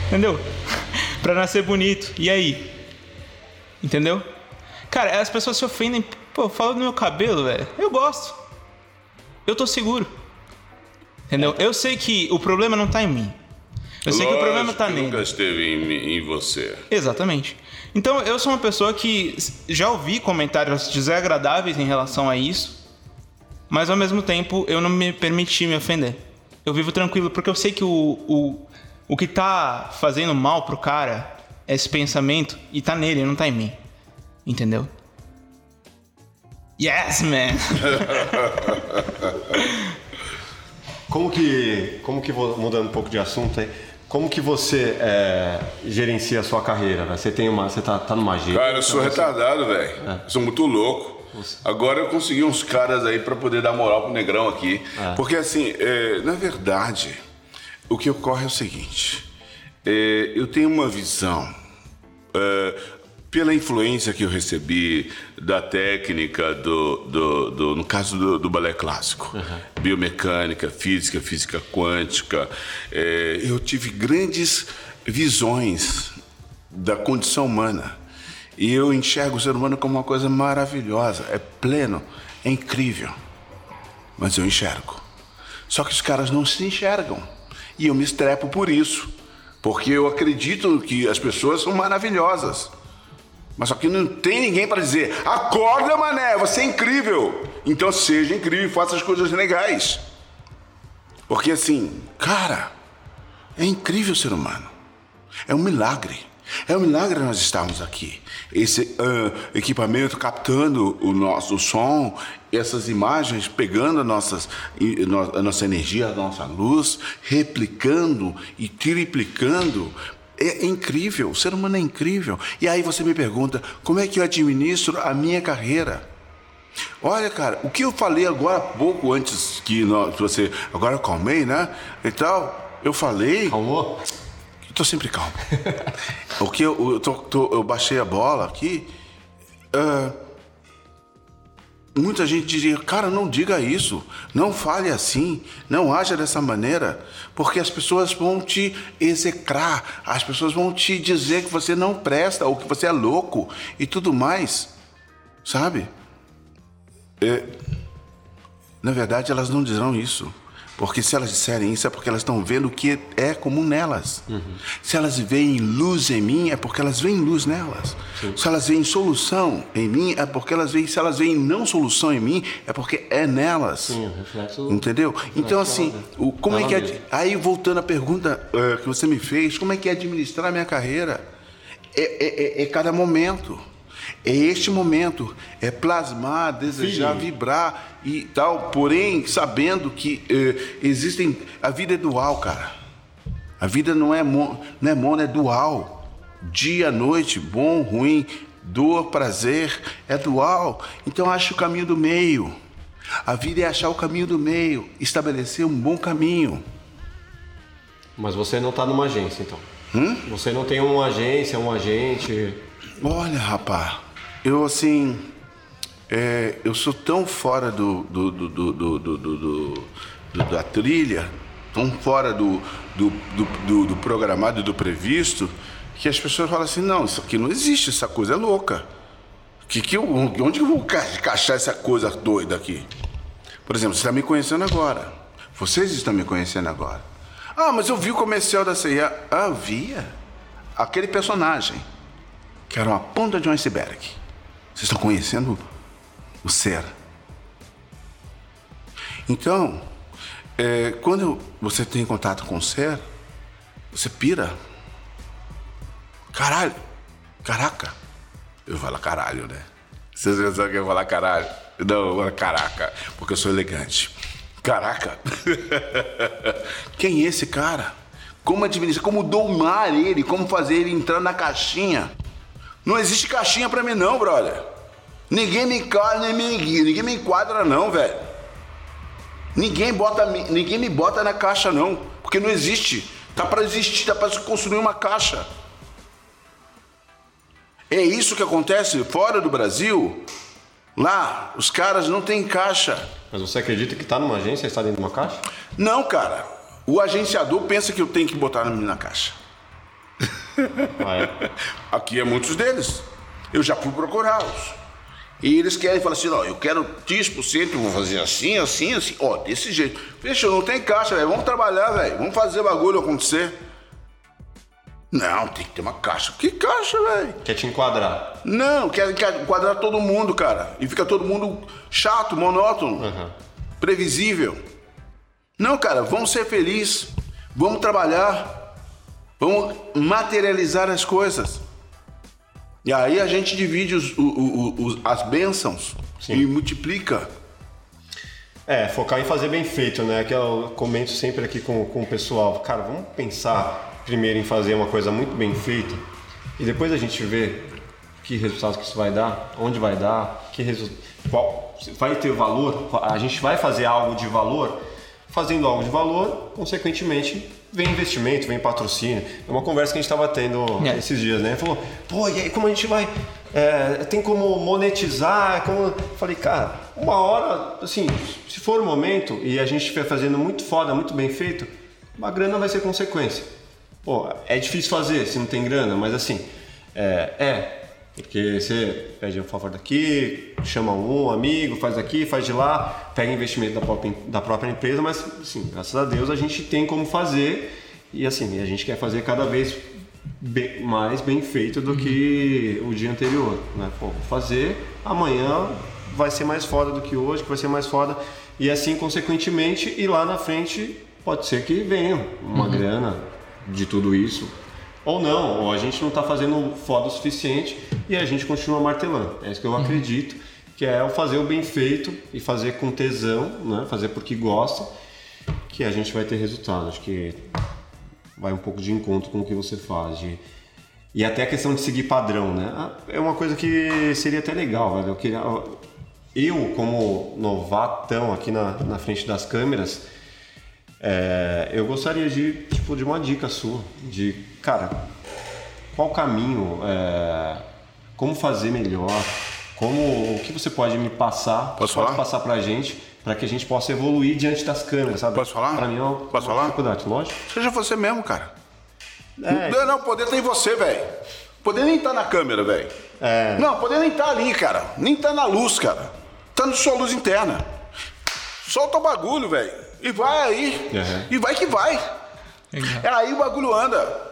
Entendeu? pra nascer bonito. E aí? Entendeu? Cara, as pessoas se ofendem. Pô, fala do meu cabelo, velho. Eu gosto. Eu tô seguro. Entendeu? Eu sei que o problema não tá em mim. Eu sei que o problema tá nele. Nunca esteve em, em você. Exatamente. Então eu sou uma pessoa que já ouvi comentários desagradáveis em relação a isso, mas ao mesmo tempo eu não me permiti me ofender. Eu vivo tranquilo porque eu sei que o, o, o que tá fazendo mal pro cara é esse pensamento e tá nele, não tá em mim. Entendeu? Yes, man! Como que, como que mudando um pouco de assunto aí, como que você é, gerencia a sua carreira? né? Você tem uma, você tá, tá numa? Cara, eu sou então você- retardado, velho. Eu Sou muito louco. Agora eu consegui uns caras aí pra poder dar moral pro negrão aqui. Porque assim, é, na verdade, o que ocorre é o seguinte. é, eu tenho uma visão. Pela influência que eu recebi da técnica do, do, do- no caso do, do balé clássico, biomecânica, física, física quântica, é, eu tive grandes visões da condição humana. E eu enxergo o ser humano como uma coisa maravilhosa, é pleno, é incrível. Mas eu enxergo. Só que os caras não se enxergam. E eu me estrepo por isso. Porque eu acredito que as pessoas são maravilhosas. Mas só que não tem ninguém para dizer: acorda, mané, você é incrível. Então seja incrível e faça as coisas legais. Porque assim, cara, é incrível o ser humano. É um milagre. É um milagre nós estarmos aqui. Esse ah, equipamento captando o nosso som, essas imagens pegando a, nossas, a nossa energia, a nossa luz, replicando e triplicando. É incrível, o ser humano é incrível. E aí você me pergunta, como é que eu administro a minha carreira? Olha, cara, o que eu falei agora há pouco, antes que nós, você. Agora eu calmei, né? E tal. Eu falei. Calmou? Eu tô sempre calmo. o que eu, eu, tô- tô- eu baixei a bola aqui. ah, muita gente diria, cara, não diga isso. Não fale assim. Não haja dessa maneira. Porque as pessoas vão te execrar. As pessoas vão te dizer que você não presta ou que você é louco e tudo mais. Sabe? É, na verdade, elas não dirão isso. Porque se elas disserem isso, é porque elas estão vendo o que é comum nelas. Se elas veem luz em mim, é porque elas veem luz nelas. Se elas veem solução em mim, é porque elas veem. Se elas veem não solução em mim, é porque é nelas. Sim, reflexo. Entendeu? Então, assim, o, como é que é. mesma. Aí, voltando à pergunta eh, que você me fez, como é que é administrar a minha carreira? É, é- é- é cada momento. É este momento. É plasmar, desejar, Sim. vibrar e tal. Porém, sabendo que eh, existem. A vida é dual, cara. A vida não é, mo, não é mono, é dual. Dia, noite, bom, ruim, dor, prazer, é dual. Então ache o caminho do meio. A vida é achar o caminho do meio, estabelecer um bom caminho. Mas você não tá numa agência, então. Hum? Você não tem uma agência, um agente. Olha, rapaz, eu assim. é, eu sou tão fora do, do, do, da trilha, tão fora do, do, do, do- do programado e do previsto, que as pessoas falam assim: não, isso aqui não existe, essa coisa é louca. Que, que eu, onde eu vou ca- encaixar essa coisa doida aqui? Por exemplo, você está me conhecendo agora. Vocês estão me conhecendo agora. Ah, mas eu vi o comercial da CIA. Ah, via? Aquele personagem que era uma ponta de um iceberg. Vocês estão conhecendo o ser. Então, é, quando você tem contato com o ser, você pira. Caralho. Caraca. Eu falar caralho, né? Vocês pensam que eu falar caralho? Não, caraca, porque eu sou elegante. Caraca. Quem é esse cara? Como administrar, como domar ele, como fazer ele entrar na caixinha? Não existe caixinha pra mim não, brother. Ninguém me enquadra, ninguém me, ninguém me enquadra não, velho. Ninguém bota, me- ninguém me bota na caixa não, porque não existe. Tá pra existir, tá pra se construir uma caixa. É isso que acontece fora do Brasil. Lá, os caras não têm caixa. Mas você acredita que tá numa agência e está dentro de uma caixa? Não, cara. O agenciador pensa que eu tenho que botar na na caixa. Ah, é. Aqui é muitos deles. Eu já fui procurá-los. E eles querem falar assim, ó, eu quero X%, vou fazer assim, assim, assim. Ó, desse jeito. Fecha, não tem caixa, velho. Vamos trabalhar, velho. Vamos fazer bagulho acontecer. Não, tem que ter uma caixa. Que caixa, velho? Quer te enquadrar. Não, quer, quer enquadrar todo mundo, cara. E fica todo mundo chato, monótono, Aham. previsível. Não, cara, vamos ser felizes. Vamos trabalhar. Vamos materializar as coisas. E aí a gente divide os- o- o- os- as bênçãos e multiplica. É, focar em fazer bem feito, né? Que eu comento sempre aqui com, com o pessoal. Cara, vamos pensar primeiro em fazer uma coisa muito bem feita e depois a gente vê que resultado que isso vai dar, onde vai dar, que resu... qual vai ter valor. A gente vai fazer algo de valor. Fazendo algo de valor, consequentemente, vem investimento, vem patrocínio. É uma conversa que a gente estava tendo É. esses dias, né? Falou, pô, e aí como a gente vai. é, tem como monetizar? Como... Falei, cara, uma hora, assim, se for o momento e a gente estiver fazendo muito foda, muito bem feito, uma grana vai ser consequência. Pô, é difícil fazer se não tem grana, mas assim, é, é porque você pede um favor daqui, chama um amigo, faz aqui, faz de lá, pega investimento da própria, da própria empresa, mas assim, graças a Deus a gente tem como fazer e assim, a gente quer fazer cada vez be- mais bem feito do que o dia anterior, né? Pô, vou fazer, amanhã vai ser mais foda do que hoje, que vai ser mais foda. E assim consequentemente e lá na frente pode ser que venha uma grana de tudo isso ou não, ou a gente não está fazendo foda o suficiente e a gente continua martelando. É isso que eu acredito, que é o fazer o bem feito e fazer com tesão, né? fazer porque gosta, que a gente vai ter resultado. Acho que vai um pouco de encontro com o que você faz. de- E até a questão de seguir padrão, né? Ah, É uma coisa que seria até legal, velho. Eu queria... eu, como novatão aqui na, na frente das câmeras, é, eu gostaria de, tipo, de uma dica sua, de, cara, qual caminho, é, como fazer melhor, como, o que você pode me passar, Posso pode falar? passar pra gente, para que a gente possa evoluir diante das câmeras, sabe? Posso falar? Pra mim é uma, Posso uma falar? dificuldade, lógico. Seja você mesmo, cara. É. Não, não, poder tá em você, velho. Poder nem tá na câmera, velho. É. Não, poder nem tá ali, cara. Nem tá na luz, cara. Tá na sua luz interna. Solta o bagulho, velho. E vai aí. Uhum. E vai que vai. Legal. É aí o bagulho anda.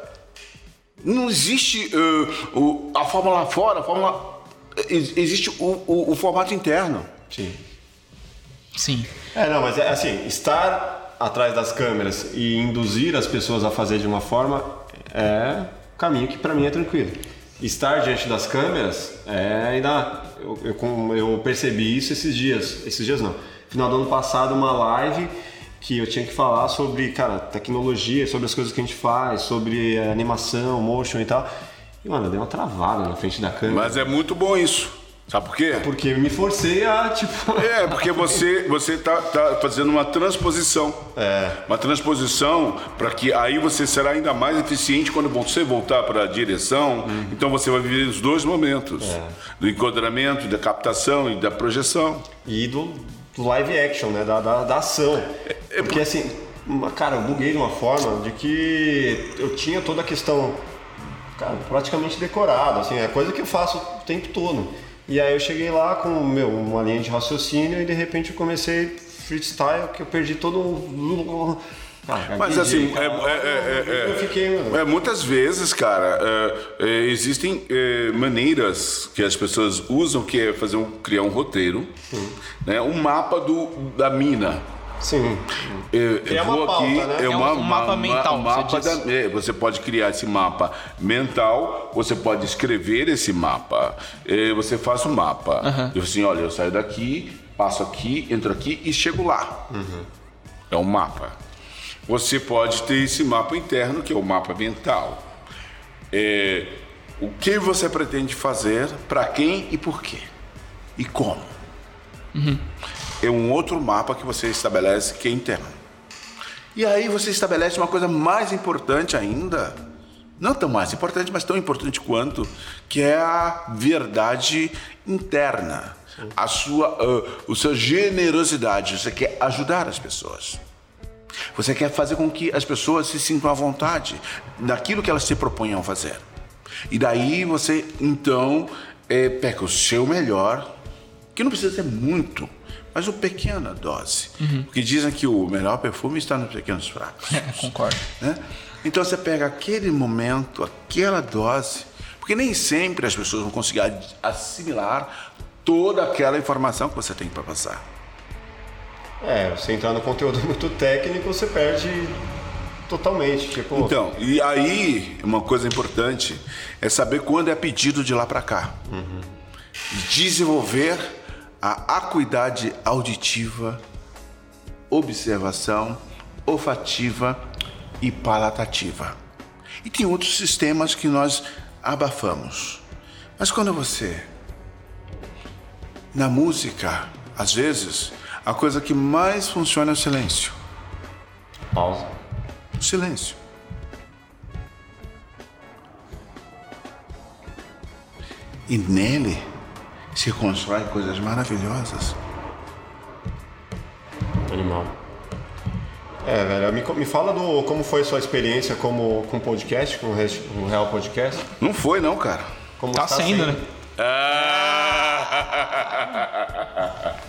Não existe uh, o- a fórmula lá fora, a fórmula. ex- Existe o, o- o formato interno. Sim. Sim. É, não, mas é assim, estar atrás das câmeras e induzir as pessoas a fazer de uma forma é um caminho que pra mim é tranquilo. Estar diante das câmeras é ainda. Eu, eu, eu percebi isso esses dias. Esses dias não. Final do ano passado, uma live que eu tinha que falar sobre, cara, tecnologia, sobre as coisas que a gente faz, sobre eh, animação, motion e tal. E, mano, eu dei uma travada na frente da câmera. Mas é muito bom isso. Sabe por quê? Porque eu me forcei a, tipo. É, porque você você tá, tá fazendo uma transposição. É. Uma transposição para que aí você será ainda mais eficiente quando você voltar para a direção. Então você vai viver os dois momentos: do enquadramento, da captação e da projeção. E do, do live action, né? Da, da, da ação. Porque assim, uma- cara, eu buguei de uma forma de que eu tinha toda a questão, cara, praticamente decorada, assim, é coisa que eu faço o tempo todo. E aí eu cheguei lá com meu, uma linha de raciocínio e de repente eu comei freestyle que eu perdi todo o. Cara, Mas assim, é, é- é- é- eu fiquei, mano. é, muitas vezes, cara, é, é, existem é, maneiras que as pessoas usam que é fazer um, criar um roteiro, né, um mapa do, da mina. Sim. Eu, eu vou uma pauta, aqui, né? é É um- uma, um mapa uma- mental, um mapa você da- é, você pode criar esse mapa mental, você pode escrever esse mapa. É, você faz um mapa. Eu assim, olha, eu saio daqui, passo aqui, entro aqui e chego lá. É um mapa. Você pode ter esse mapa interno, que é o mapa mental. É, o que você pretende fazer, para quem e por quê? E como? É um outro mapa que você estabelece que é interno. E aí você estabelece uma coisa mais importante ainda, não tão mais importante, mas tão importante quanto, que é a verdade interna, a sua, ah, a sua generosidade. Você quer ajudar as pessoas. Você quer fazer com que as pessoas se sintam à vontade naquilo que elas se propõem a fazer. E daí você, então, eh, pega o seu melhor, que não precisa ser muito, mas uma pequena dose. Porque dizem que o melhor perfume está nos pequenos frascos. É, concordo. né? Então você pega aquele momento, aquela dose, porque nem sempre as pessoas vão conseguir assimilar toda aquela informação que você tem para passar. É, você entrar no conteúdo muito técnico, você perde totalmente. Tipo, Então, e aí, uma coisa importante é saber quando é pedido de lá para cá. Desenvolver a acuidade auditiva, observação, olfativa e palatativa. E tem outros sistemas que nós abafamos. Mas quando você. Na música, às vezes, a coisa que mais funciona é o silêncio. pausa. O silêncio. E nele se constrói coisas maravilhosas. Animal. É, velho, me, me fala do como foi sua experiência como com podcast, com o Real Podcast. Não foi, não, cara. Como Tá está sendo, né?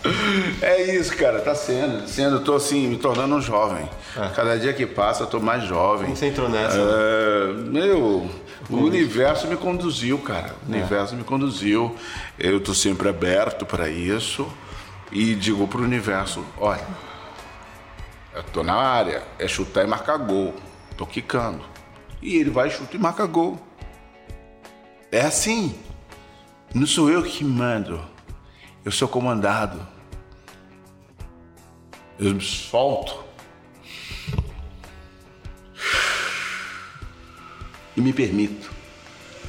É isso, cara, tá sendo. sendo eu tô assim, me tornando um jovem. Cada dia que passa, eu tô mais jovem. Como você entrou nessa? É, meu, o universo me conduziu, cara. O universo me conduziu. Eu tô sempre aberto para isso e digo pro universo, olha, eu tô na área, é chutar e marcar gol. Tô quicando. E ele vai, chuta e marca gol. É assim. Não sou eu que mando. Eu sou comandado. Eu me solto. E me permito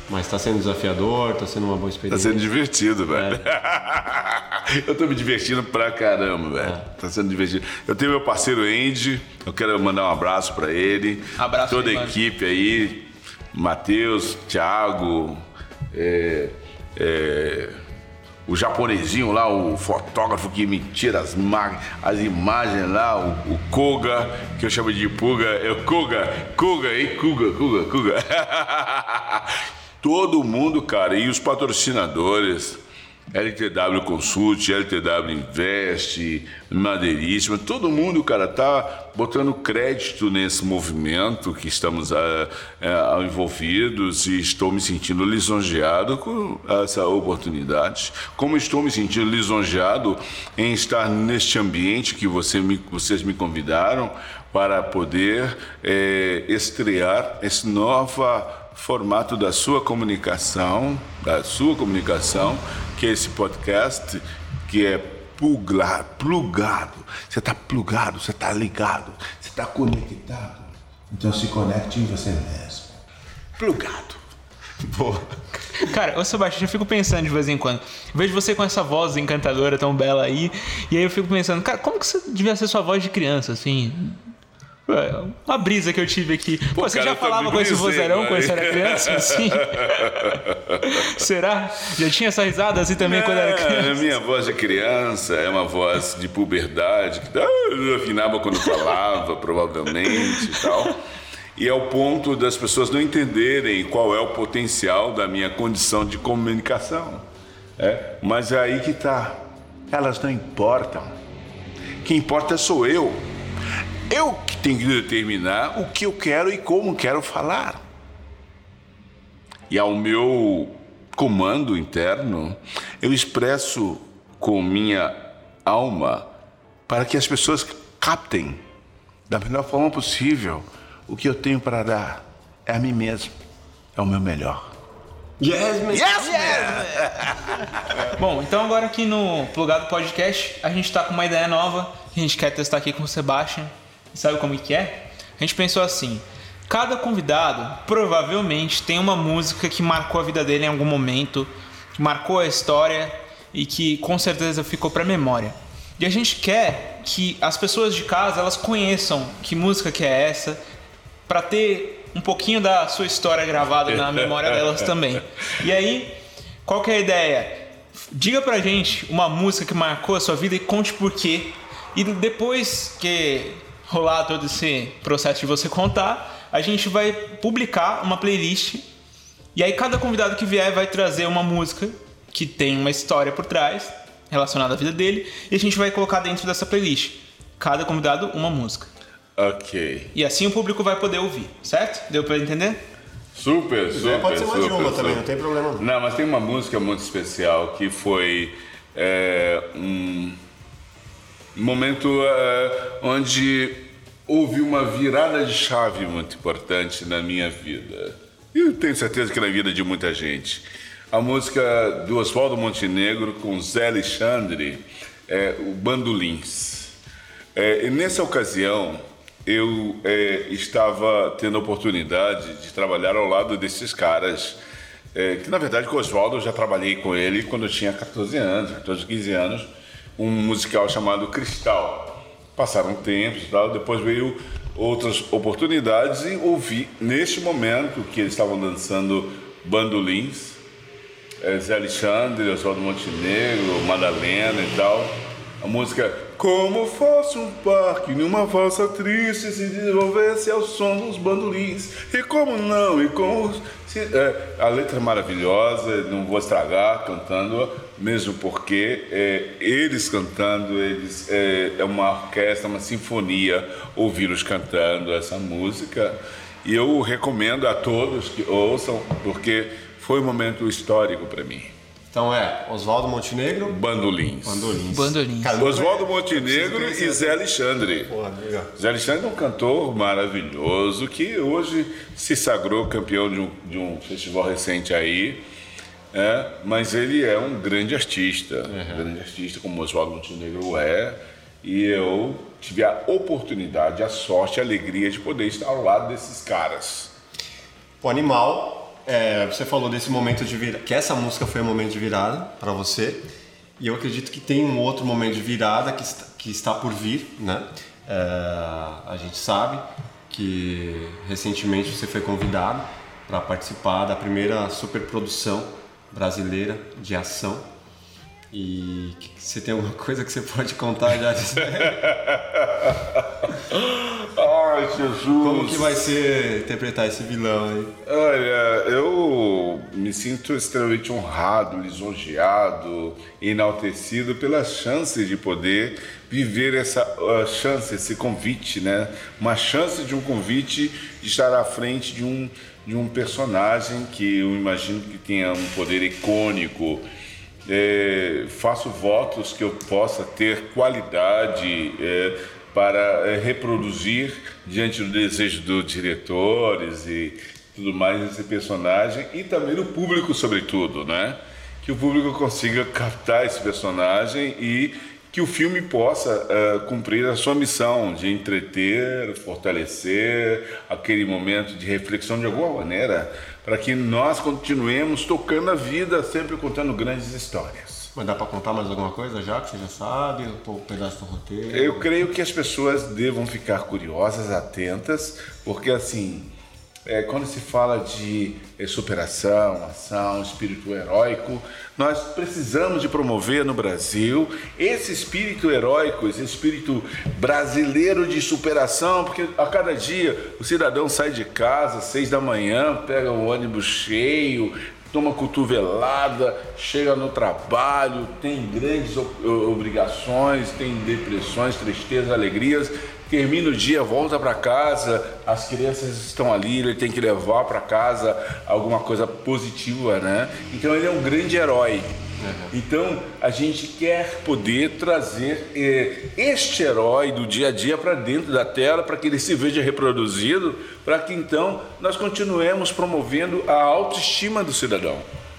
Mas tá sendo desafiador, tá sendo uma boa Tá experiência. sendo divertido, velho. eu tô me divertindo pra caramba, velho. Tá sendo divertido. Eu tenho meu parceiro Andy, eu quero mandar um abraço pra ele. Abraço Toda aí, a equipe aí. Matheus, Thiago, é, é, o japonesinho lá, o fotógrafo que me tira as, as imagens lá, o, o Koga, que eu chamo de Puga, é o Koga, Koga, hein? Kuga, Kuga, Kuga. Todo mundo, cara, e os patrocinadores, LTW Consult, LTW Invest, Madeiríssima, todo mundo, cara, tá botando crédito nesse movimento que estamos ah, ah, envolvidos e estou me sentindo lisonjeado com essa oportunidade. Como estou me sentindo lisonjeado em estar neste ambiente que você me- vocês me convidaram para poder eh, estrear esse nova formato da sua comunicação, da sua comunicação, que é esse podcast, que é plugado, plugado. Você está plugado, você está ligado, você está conectado. Então se conecte em você mesmo. Plugado. Boa. Cara, ô Sebastião, eu fico pensando de vez em quando. Vejo você com essa voz encantadora tão bela aí, e aí eu fico pensando, cara, como que você devia ser sua voz de criança, assim? Ué, Uma brisa que eu tive aqui. Pô, você cara, já falava com esse mano. quando você era criança, assim? Será? Já tinha essa risada assim também quando era É, criança? a minha voz de criança é uma voz de puberdade, que eu afinava quando falava, provavelmente e tal. E é o ponto das pessoas não entenderem qual é o potencial da minha condição de comunicação. É, mas é aí que está. Elas não importam. Quem importa sou eu. Eu que tenho que determinar o que eu quero e como quero falar. E ao meu comando interno, eu expresso com minha alma para que as pessoas captem da melhor forma possível o que eu tenho para dar. É a mim mesmo. É o meu melhor. Yes, man. Yes, man! Bom, então agora aqui no Plugado Podcast, a gente tá com uma ideia nova que a gente quer testar aqui com o Sebastian. Sabe como que é? A gente pensou assim: cada convidado provavelmente tem uma música que marcou a vida dele em algum momento, que marcou a história e que com certeza ficou pra memória. E a gente quer que as pessoas de casa elas conheçam que música que é essa, para ter um pouquinho da sua história gravada na memória delas também. E aí, qual que é a ideia? Diga pra gente uma música que marcou a sua vida e conte por quê. E depois que rolar todo esse processo de você contar, a gente vai publicar uma playlist. E aí cada convidado que vier vai trazer uma música que tem uma história por trás relacionada à vida dele e a gente vai colocar dentro dessa playlist. Cada convidado uma música. Ok. E assim o público vai poder ouvir, certo? Deu pra entender? Super, super. Pode ser mais de super, uma super. também, não tem problema. não. Não, mas tem uma música muito especial que foi é, um momento é, onde houve uma virada de chave muito importante na minha vida. E eu tenho certeza que na vida de muita gente. A música do Oswaldo Montenegro com Zé Alexandre, é, o Bandolins. É, nessa ocasião, eu é, estava tendo a oportunidade de trabalhar ao lado desses caras, que na verdade com o Oswaldo eu já trabalhei com ele quando eu tinha 14 anos, 14, 15 anos, um musical chamado Cristal. Passaram tempos e tal, depois veio outras oportunidades e ouvi neste momento que eles estavam dançando bandolins, é, Zé Alexandre, Oswaldo Montenegro, Madalena e tal. A música Como fosse um parque numa valsa triste se desenvolvesse ao som dos bandolins. E como não? E como. se- é, a letra é maravilhosa, não vou estragar cantando, mesmo porque é, eles cantando, eles é, é uma orquestra, uma sinfonia ouvi-los cantando essa música. E eu recomendo a todos que ouçam, porque foi um momento histórico para mim. Então é Oswaldo Montenegro, Bandolins. Bandolins. Bandolins. Oswaldo Montenegro e. Zé Alexandre. Porra. Zé Alexandre é um cantor maravilhoso que hoje se sagrou campeão de um, de um festival recente aí. É, mas ele é um grande artista, um grande artista como Oswaldo Montenegro é. E eu tive a oportunidade, a sorte, a alegria de poder estar ao lado desses caras. O animal é, você falou desse momento de virada, que essa música foi um momento de virada para você. E eu acredito que tem um outro momento de virada que está, que está por vir, né? É, a gente sabe que recentemente você foi convidado para participar da primeira superprodução brasileira de ação. E você tem alguma coisa que você pode contar já disso? Ai, Jesus! Como que vai ser interpretar esse vilão aí? Olha, eu me sinto extremamente honrado, lisonjeado, enaltecido pela chance de poder viver essa uh, chance, esse convite, né? Uma chance de um convite de estar à frente de um, de um personagem que eu imagino que tenha um poder icônico. É, faço votos que eu possa ter qualidade. É, para é, reproduzir diante do desejo dos diretores e tudo mais esse personagem e também do público sobretudo, né? Que o público consiga captar esse personagem e que o filme possa uh, cumprir a sua missão de entreter, fortalecer aquele momento de reflexão de alguma maneira, para que nós continuemos tocando a vida, sempre contando grandes histórias. Mas dá para contar mais alguma coisa já que você já sabe? Um pedaço do roteiro? Eu creio que as pessoas devam ficar curiosas, atentas, porque assim, é, quando se fala de é, superação, ação, espírito heróico, nós precisamos de promover no Brasil esse espírito heróico, esse espírito brasileiro de superação, porque a cada dia o cidadão sai de casa às seis da manhã, pega o ônibus cheio, toma cotovelada, chega no trabalho, tem grandes obrigações, tem depressões, tristezas, alegrias, termina o dia, volta para casa, as crianças estão ali, ele tem que levar para casa alguma coisa positiva, né? Então ele é um grande herói. Então a gente quer poder trazer eh, este herói do dia a dia para dentro da tela, para que ele se veja reproduzido, para que então nós continuemos promovendo a autoestima do cidadão.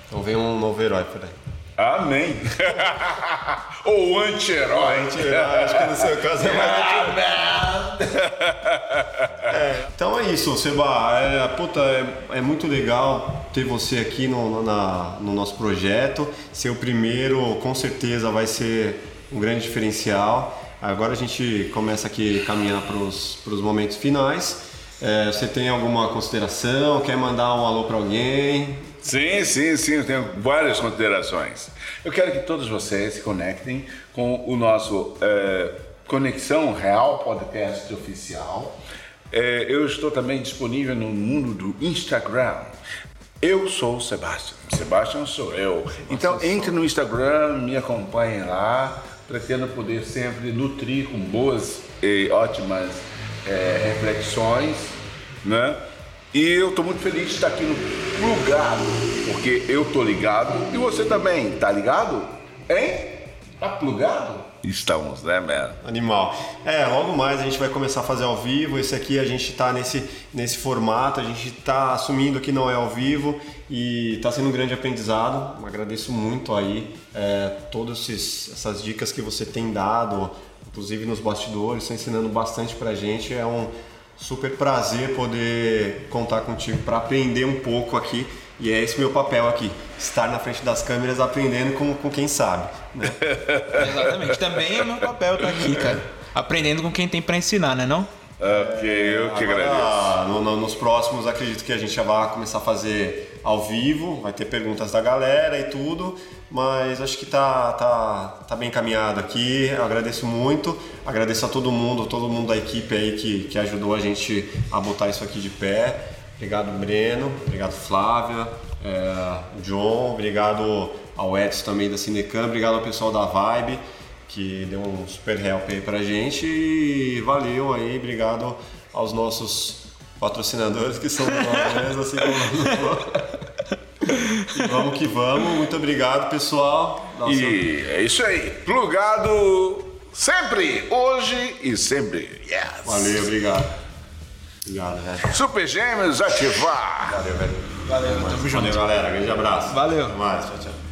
Então vem um novo herói por aí. Amém. Ou anti-herói. Anti acho que no seu caso é mais é, Então é isso, Seba. É, puta, é, é, muito legal ter você aqui no, na, no nosso projeto. Ser o primeiro, com certeza, vai ser um grande diferencial. Agora a gente começa aqui a caminhar para os momentos finais. É, você tem alguma consideração? Quer mandar um alô para alguém? Sim, sim, sim, eu tenho várias considerações. Eu quero que todos vocês se conectem com o nosso é, Conexão Real Podcast Oficial. É, eu estou também disponível no mundo do Instagram. Eu sou o Sebastião. Sebastião sou eu. Então entre no Instagram, me acompanhem lá. Pretendo poder sempre nutrir com boas e ótimas é, reflexões, né? E eu estou muito feliz de estar aqui no Plugado, porque eu tô ligado e você também, tá ligado? Hein? Tá plugado? Estamos, né, man? Animal. É, logo mais a gente vai começar a fazer ao vivo. Esse aqui a gente tá nesse, nesse formato, a gente tá assumindo que não é ao vivo e tá sendo um grande aprendizado. Agradeço muito aí é, todas essas dicas que você tem dado, inclusive nos bastidores, está ensinando bastante pra gente. É um super prazer poder contar contigo para aprender um pouco aqui. E é esse meu papel aqui, estar na frente das câmeras aprendendo com, com quem sabe. Né? Exatamente, também é meu papel estar aqui, cara. Aprendendo com quem tem para ensinar, né não? Ok, eu que agradeço. No, no, nos próximos, acredito que a gente já vai começar a fazer ao vivo, vai ter perguntas da galera e tudo, mas acho que tá, tá, tá bem encaminhado aqui. Eu agradeço muito, agradeço a todo mundo, todo mundo da equipe aí que, que ajudou a gente a botar isso aqui de pé. Obrigado, Breno, obrigado, Flávia, é, John, obrigado ao Edson também da Cinecam, obrigado ao pessoal da Vibe que deu um super help aí pra gente e valeu aí, obrigado aos nossos patrocinadores que são nós, assim como vamos que vamos, muito obrigado pessoal. Nossa. E é isso aí, plugado sempre, hoje e sempre. Yes. Valeu, obrigado. Obrigado, velho. Super Gêmeos ativar. Valeu, velho. Valeu, tamo junto. Valeu, galera. Grande abraço. Valeu. Até mais, tchau, tchau.